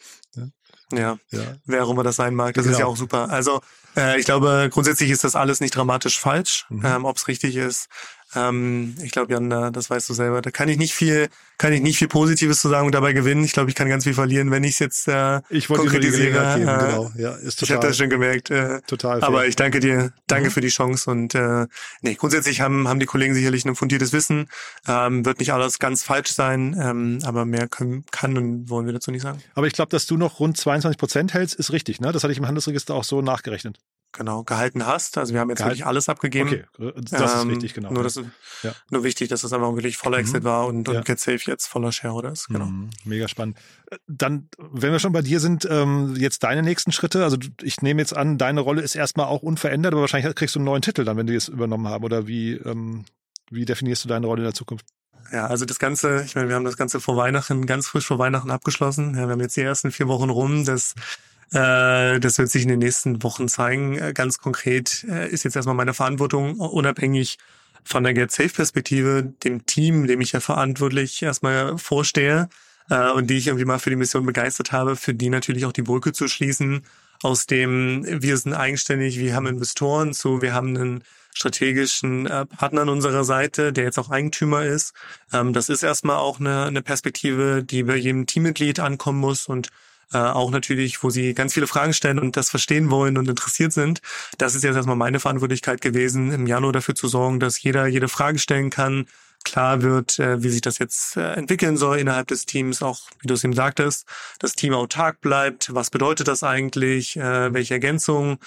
Ja. Ja, wer auch immer das sein mag, das genau. ist ja auch super. Also äh, ich glaube, grundsätzlich ist das alles nicht dramatisch falsch. Mhm. Ähm, Ob es richtig ist, ähm, ich glaube, Jan, das weißt du selber. Da kann ich nicht viel, kann ich nicht viel Positives zu sagen und dabei gewinnen. Ich glaube, ich kann ganz viel verlieren, wenn ich es jetzt äh, ich konkretisiere. Geben, äh, genau. ja, ist total, ich habe das schon gemerkt. Äh, total. Aber ich danke dir, danke mhm. für die Chance und äh, nee, grundsätzlich haben haben die Kollegen sicherlich ein fundiertes Wissen. Ähm, wird nicht alles ganz falsch sein, ähm, aber mehr können, kann und wollen wir dazu nicht sagen. Aber ich glaube, dass du noch rund 22 Prozent hältst, ist richtig. Ne, das hatte ich im Handelsregister auch so nachgerechnet genau gehalten hast. Also wir haben jetzt Gehalt. wirklich alles abgegeben. Okay, das ähm, ist wichtig, genau. Nur, dass, ja. nur wichtig, dass das einfach wirklich voller Exit mhm. war und, und ja. GetSafe jetzt voller Shareholder ist. Genau. Mhm. Mega spannend. Dann, wenn wir schon bei dir sind, ähm, jetzt deine nächsten Schritte. Also ich nehme jetzt an, deine Rolle ist erstmal auch unverändert, aber wahrscheinlich kriegst du einen neuen Titel dann, wenn die es übernommen haben. Oder wie, ähm, wie definierst du deine Rolle in der Zukunft? Ja, also das Ganze, ich meine, wir haben das Ganze vor Weihnachten, ganz frisch vor Weihnachten abgeschlossen. Ja, wir haben jetzt die ersten vier Wochen rum. Das äh, das wird sich in den nächsten Wochen zeigen. Äh, ganz konkret äh, ist jetzt erstmal meine Verantwortung, unabhängig von der Get Safe Perspektive, dem Team, dem ich ja verantwortlich erstmal vorstehe und die ich irgendwie mal für die Mission begeistert habe, für die natürlich auch die Brücke zu schließen, aus dem wir sind eigenständig, wir haben Investoren zu, wir haben einen strategischen Partner an unserer Seite, der jetzt auch Eigentümer ist. Ähm, das ist erstmal auch eine, eine Perspektive, die bei jedem Teammitglied ankommen muss und äh, auch natürlich, wo sie ganz viele Fragen stellen und das verstehen wollen und interessiert sind. Das ist jetzt erstmal meine Verantwortlichkeit gewesen, im Januar dafür zu sorgen, dass jeder jede Frage stellen kann, klar wird, äh, wie sich das jetzt äh, entwickeln soll innerhalb des Teams, auch wie du es eben sagtest, das Team autark bleibt. Was bedeutet das eigentlich? Äh, welche Ergänzungen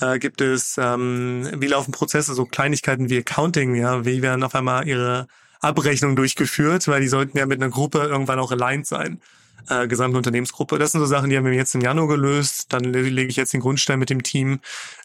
äh, gibt es? Ähm, wie laufen Prozesse? So Kleinigkeiten wie Accounting, ja, wie werden auf einmal ihre Abrechnungen durchgeführt, weil die sollten ja mit einer Gruppe irgendwann auch aligned sein. Äh, gesamten Unternehmensgruppe. Das sind so Sachen, die haben wir jetzt im Januar gelöst. Dann lege ich jetzt den Grundstein mit dem Team.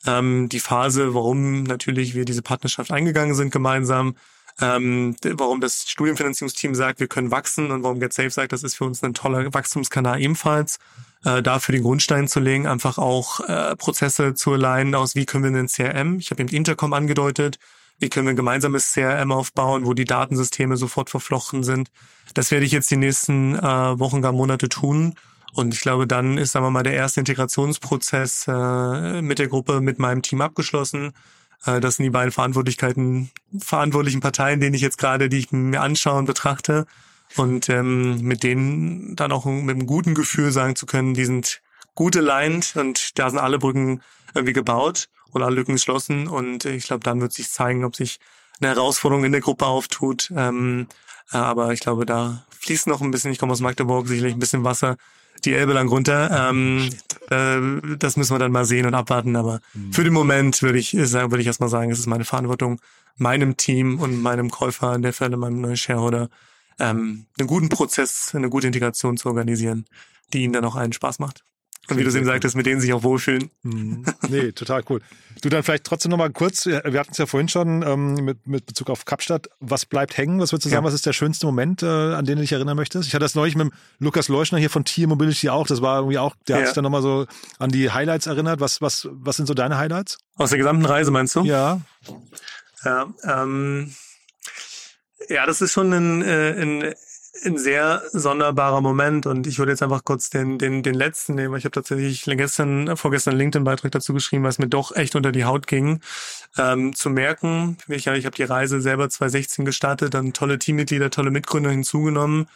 Ähm, die Phase, warum natürlich wir diese Partnerschaft eingegangen sind gemeinsam, ähm, warum das Studienfinanzierungsteam sagt, wir können wachsen und warum GetSafe sagt, das ist für uns ein toller Wachstumskanal ebenfalls. Äh, dafür den Grundstein zu legen, einfach auch äh, Prozesse zu alignen aus, wie können wir einen CRM, ich habe eben Intercom angedeutet, wie können wir ein gemeinsames CRM aufbauen, wo die Datensysteme sofort verflochten sind. Das werde ich jetzt die nächsten äh, Wochen, gar Monate tun. Und ich glaube, dann ist, sagen wir mal, der erste Integrationsprozess äh, mit der Gruppe, mit meinem Team abgeschlossen. Äh, das sind die beiden Verantwortlichkeiten, verantwortlichen Parteien, denen ich jetzt gerade, die ich mir anschaue und betrachte. Und ähm, mit denen dann auch mit einem guten Gefühl sagen zu können, die sind gut aligned und da sind alle Brücken irgendwie gebaut und alle Lücken geschlossen. Und ich glaube, dann wird sich zeigen, ob sich eine Herausforderung in der Gruppe auftut. Ähm, äh, aber ich glaube, da fließt noch ein bisschen, ich komme aus Magdeburg, sicherlich ein bisschen Wasser die Elbe lang runter. Ähm, äh, das müssen wir dann mal sehen und abwarten. Aber mhm. für den Moment würde ich sagen, würde ich erstmal sagen, es ist meine Verantwortung, meinem Team und meinem Käufer, in der Fälle meinem neuen Shareholder, ähm, einen guten Prozess, eine gute Integration zu organisieren, die ihnen dann auch einen Spaß macht. Und wie du es eben sagtest, mit denen sich auch wohlfühlen. Mhm. Nee, total cool. Du dann vielleicht trotzdem nochmal kurz, wir hatten es ja vorhin schon ähm, mit, mit Bezug auf Kapstadt. Was bleibt hängen? Was würdest du sagen, ja. was ist der schönste Moment, äh, an den du dich erinnern möchtest? Ich hatte das neulich mit Lukas Leuschner hier von Tier Mobility auch. Das war irgendwie auch, der ja. hat sich dann nochmal so an die Highlights erinnert. Was, was, was sind so deine Highlights? Aus der gesamten Reise meinst du? Ja. Ja, ähm, ja das ist schon ein, äh, ein ein sehr sonderbarer Moment und ich würde jetzt einfach kurz den, den, den letzten nehmen. Ich habe tatsächlich gestern, vorgestern einen LinkedIn-Beitrag dazu geschrieben, es mir doch echt unter die Haut ging, ähm, zu merken, ich, ich habe die Reise selber 2016 gestartet, dann tolle Teammitglieder, tolle Mitgründer hinzugenommen,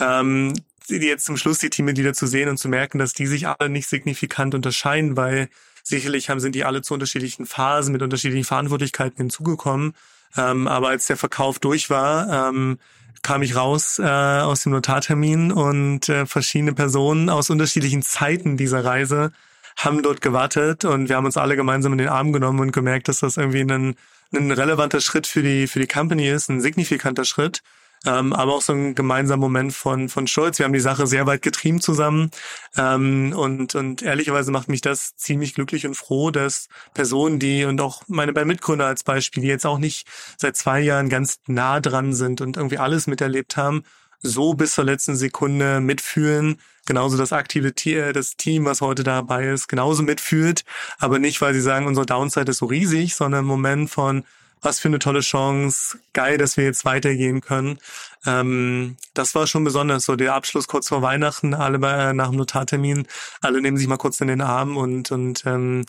ähm, jetzt zum Schluss die Teammitglieder zu sehen und zu merken, dass die sich alle nicht signifikant unterscheiden, weil sicherlich haben, sind die alle zu unterschiedlichen Phasen mit unterschiedlichen Verantwortlichkeiten hinzugekommen. Ähm, aber als der Verkauf durch war, ähm, kam ich raus äh, aus dem Notartermin und äh, verschiedene Personen aus unterschiedlichen Zeiten dieser Reise haben dort gewartet und wir haben uns alle gemeinsam in den Arm genommen und gemerkt, dass das irgendwie ein, ein relevanter Schritt für die für die Company ist, ein signifikanter Schritt ähm, aber auch so ein gemeinsamer Moment von, von Stolz. Wir haben die Sache sehr weit getrieben zusammen. Ähm, und, und ehrlicherweise macht mich das ziemlich glücklich und froh, dass Personen, die und auch meine beiden Mitgründer als Beispiel, die jetzt auch nicht seit zwei Jahren ganz nah dran sind und irgendwie alles miterlebt haben, so bis zur letzten Sekunde mitfühlen, genauso das aktive Tier, das Team, was heute dabei ist, genauso mitfühlt, aber nicht, weil sie sagen, unsere Downside ist so riesig, sondern im Moment von, was für eine tolle Chance, geil, dass wir jetzt weitergehen können. Ähm, das war schon besonders, so der Abschluss kurz vor Weihnachten, alle bei, äh, nach dem Notartermin, alle nehmen sich mal kurz in den Arm und und ähm,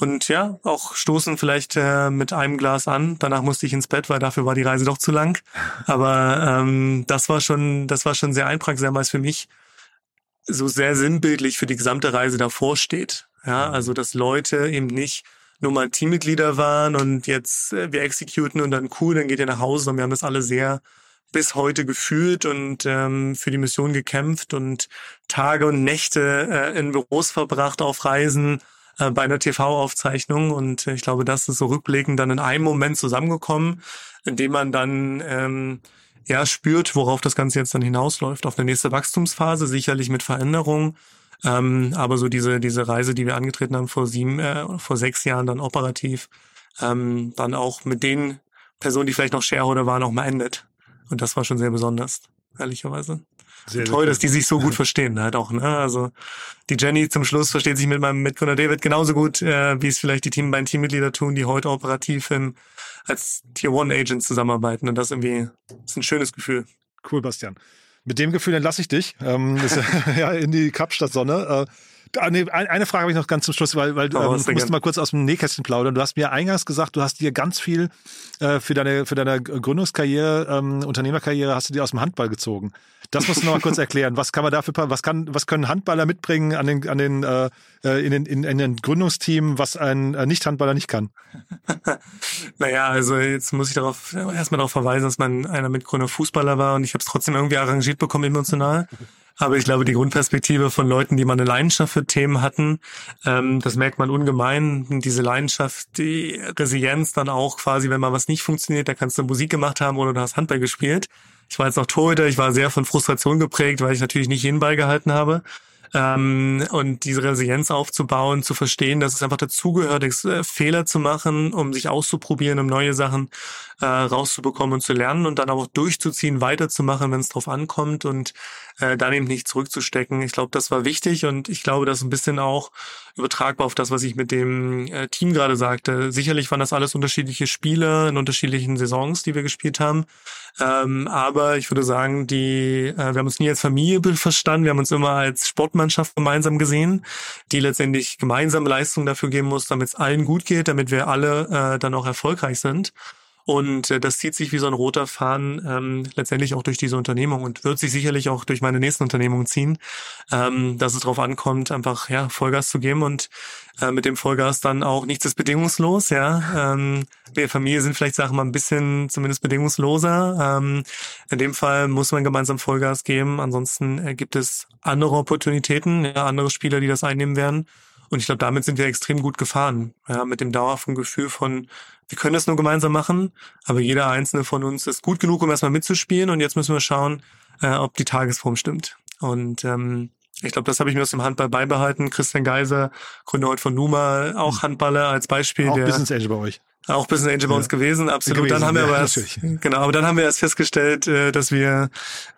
und ja, auch stoßen vielleicht äh, mit einem Glas an. Danach musste ich ins Bett, weil dafür war die Reise doch zu lang. Aber ähm, das war schon, das war schon sehr einprägsam, weil es für mich so sehr sinnbildlich für die gesamte Reise davor steht. Ja, also dass Leute eben nicht nur mal Teammitglieder waren und jetzt äh, wir executen und dann cool, dann geht ihr nach Hause. Und wir haben das alle sehr bis heute gefühlt und ähm, für die Mission gekämpft und Tage und Nächte äh, in Büros verbracht auf Reisen äh, bei einer TV-Aufzeichnung und äh, ich glaube, das ist so rückblickend dann in einem Moment zusammengekommen, in dem man dann ähm, ja spürt, worauf das Ganze jetzt dann hinausläuft, auf eine nächste Wachstumsphase, sicherlich mit Veränderungen, ähm, aber so diese, diese Reise, die wir angetreten haben vor sieben, äh, vor sechs Jahren dann operativ, ähm, dann auch mit den Personen, die vielleicht noch Shareholder waren, auch mal endet. Und das war schon sehr besonders, ehrlicherweise. Sehr Toll, dass die sich so gut verstehen halt auch. Ne? Also die Jenny zum Schluss versteht sich mit meinem Mitgründer David genauso gut, äh, wie es vielleicht die Team, beiden Teammitglieder tun, die heute operativ im, als Tier One Agents zusammenarbeiten. Und das irgendwie ist ein schönes Gefühl. Cool, Bastian. Mit dem Gefühl entlasse ich dich ähm, das, ja, in die Kapstadt-Sonne. Äh, Ah, nee, eine Frage habe ich noch ganz zum Schluss, weil, weil oh, ähm, du musst mal kurz aus dem Nähkästchen plaudern. Du hast mir eingangs gesagt, du hast dir ganz viel äh, für deine für deine Gründungskarriere, ähm, Unternehmerkarriere, hast du dir aus dem Handball gezogen. Das musst du noch mal kurz erklären. Was kann man dafür, was kann, was können Handballer mitbringen an den, an den, äh, äh in den, in, in den Gründungsteam, was ein äh, Nicht-Handballer nicht kann? naja, also jetzt muss ich darauf erstmal darauf verweisen, dass mein einer Mitgründer Fußballer war und ich habe es trotzdem irgendwie arrangiert bekommen emotional. Aber ich glaube, die Grundperspektive von Leuten, die mal eine Leidenschaft für Themen hatten, ähm, das merkt man ungemein. Diese Leidenschaft, die Resilienz dann auch quasi, wenn mal was nicht funktioniert, da kannst du Musik gemacht haben oder du hast Handball gespielt. Ich war jetzt noch Torhüter, ich war sehr von Frustration geprägt, weil ich natürlich nicht jeden Ball gehalten habe. Ähm, und diese Resilienz aufzubauen, zu verstehen, dass es einfach dazugehört, äh, Fehler zu machen, um sich auszuprobieren, um neue Sachen äh, rauszubekommen und zu lernen und dann auch durchzuziehen, weiterzumachen, wenn es drauf ankommt und äh, dann eben nicht zurückzustecken. Ich glaube, das war wichtig und ich glaube, das ist ein bisschen auch übertragbar auf das, was ich mit dem äh, Team gerade sagte. Sicherlich waren das alles unterschiedliche Spiele in unterschiedlichen Saisons, die wir gespielt haben. Ähm, aber ich würde sagen, die, äh, wir haben uns nie als Familie verstanden, wir haben uns immer als Sportmannschaft gemeinsam gesehen, die letztendlich gemeinsame Leistungen dafür geben muss, damit es allen gut geht, damit wir alle äh, dann auch erfolgreich sind. Und äh, das zieht sich wie so ein roter Faden ähm, letztendlich auch durch diese Unternehmung und wird sich sicherlich auch durch meine nächsten Unternehmungen ziehen, ähm, dass es darauf ankommt, einfach ja Vollgas zu geben und äh, mit dem Vollgas dann auch nichts ist bedingungslos. Ja, ähm, wir Familie sind vielleicht Sachen mal ein bisschen zumindest bedingungsloser. Ähm, in dem Fall muss man gemeinsam Vollgas geben. Ansonsten äh, gibt es andere Opportunitäten, ja, andere Spieler, die das einnehmen werden. Und ich glaube, damit sind wir extrem gut gefahren. Ja, mit dem dauerhaften Gefühl von, wir können das nur gemeinsam machen, aber jeder einzelne von uns ist gut genug, um erstmal mitzuspielen. Und jetzt müssen wir schauen, äh, ob die Tagesform stimmt. Und ähm, ich glaube, das habe ich mir aus dem Handball beibehalten. Christian Geiser, Gründer heute von Numa, auch hm. Handballer als Beispiel. Auch der, Business Angel bei euch. Auch Business Angel bei uns gewesen, absolut. Gewesen, dann haben wir aber erst, genau, aber dann haben wir erst festgestellt, äh, dass wir,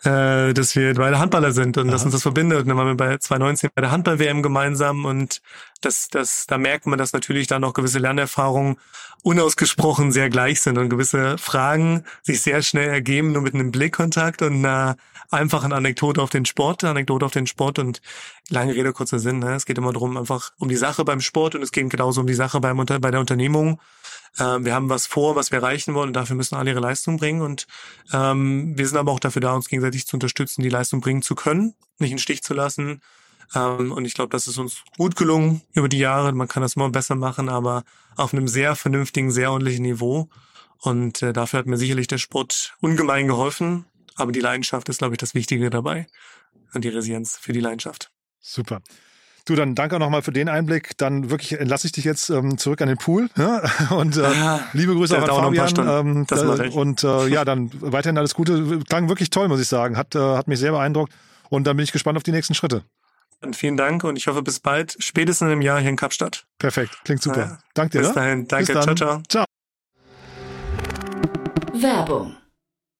äh, dass wir beide Handballer sind und Aha. dass uns das verbindet. Und dann waren wir bei 2019 bei der Handball-WM gemeinsam und das, das, da merkt man, dass natürlich da noch gewisse Lernerfahrungen unausgesprochen sehr gleich sind und gewisse Fragen sich sehr schnell ergeben, nur mit einem Blickkontakt und einer einfachen Anekdote auf den Sport, Anekdote auf den Sport und lange Rede, kurzer Sinn. Ne? Es geht immer darum, einfach um die Sache beim Sport und es geht genauso um die Sache beim, bei der Unternehmung. Ähm, wir haben was vor, was wir erreichen wollen und dafür müssen alle ihre Leistung bringen. Und ähm, wir sind aber auch dafür da, uns gegenseitig zu unterstützen, die Leistung bringen zu können, nicht in Stich zu lassen. Ähm, und ich glaube, das ist uns gut gelungen über die Jahre. Man kann das immer besser machen, aber auf einem sehr vernünftigen, sehr ordentlichen Niveau. Und äh, dafür hat mir sicherlich der Sport ungemein geholfen. Aber die Leidenschaft ist, glaube ich, das Wichtige dabei. Und die Resilienz für die Leidenschaft. Super. Du, dann danke nochmal für den Einblick. Dann wirklich entlasse ich dich jetzt ähm, zurück an den Pool. Ja? Und äh, ja, liebe Grüße auch an Fabian. Ähm, das da, und äh, ja, dann weiterhin alles Gute. Klang wirklich toll, muss ich sagen. Hat, äh, hat mich sehr beeindruckt. Und dann bin ich gespannt auf die nächsten Schritte. Und vielen Dank und ich hoffe bis bald, spätestens im Jahr hier in Kapstadt. Perfekt, klingt super. Ja. Danke dir. Bis dahin, danke, ciao, ciao. Ciao. Werbung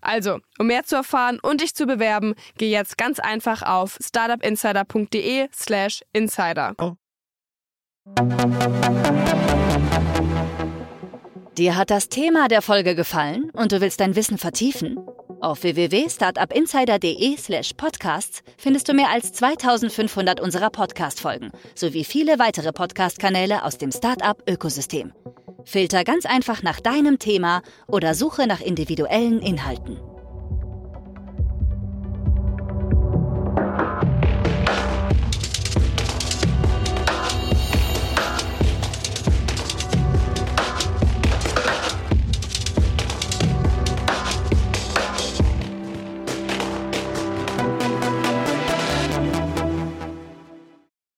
Also, um mehr zu erfahren und dich zu bewerben, geh jetzt ganz einfach auf startupinsider.de/slash insider. Oh. Dir hat das Thema der Folge gefallen und du willst dein Wissen vertiefen? Auf www.startupinsider.de/slash podcasts findest du mehr als 2500 unserer Podcast-Folgen sowie viele weitere Podcast-Kanäle aus dem Startup-Ökosystem. Filter ganz einfach nach deinem Thema oder suche nach individuellen Inhalten.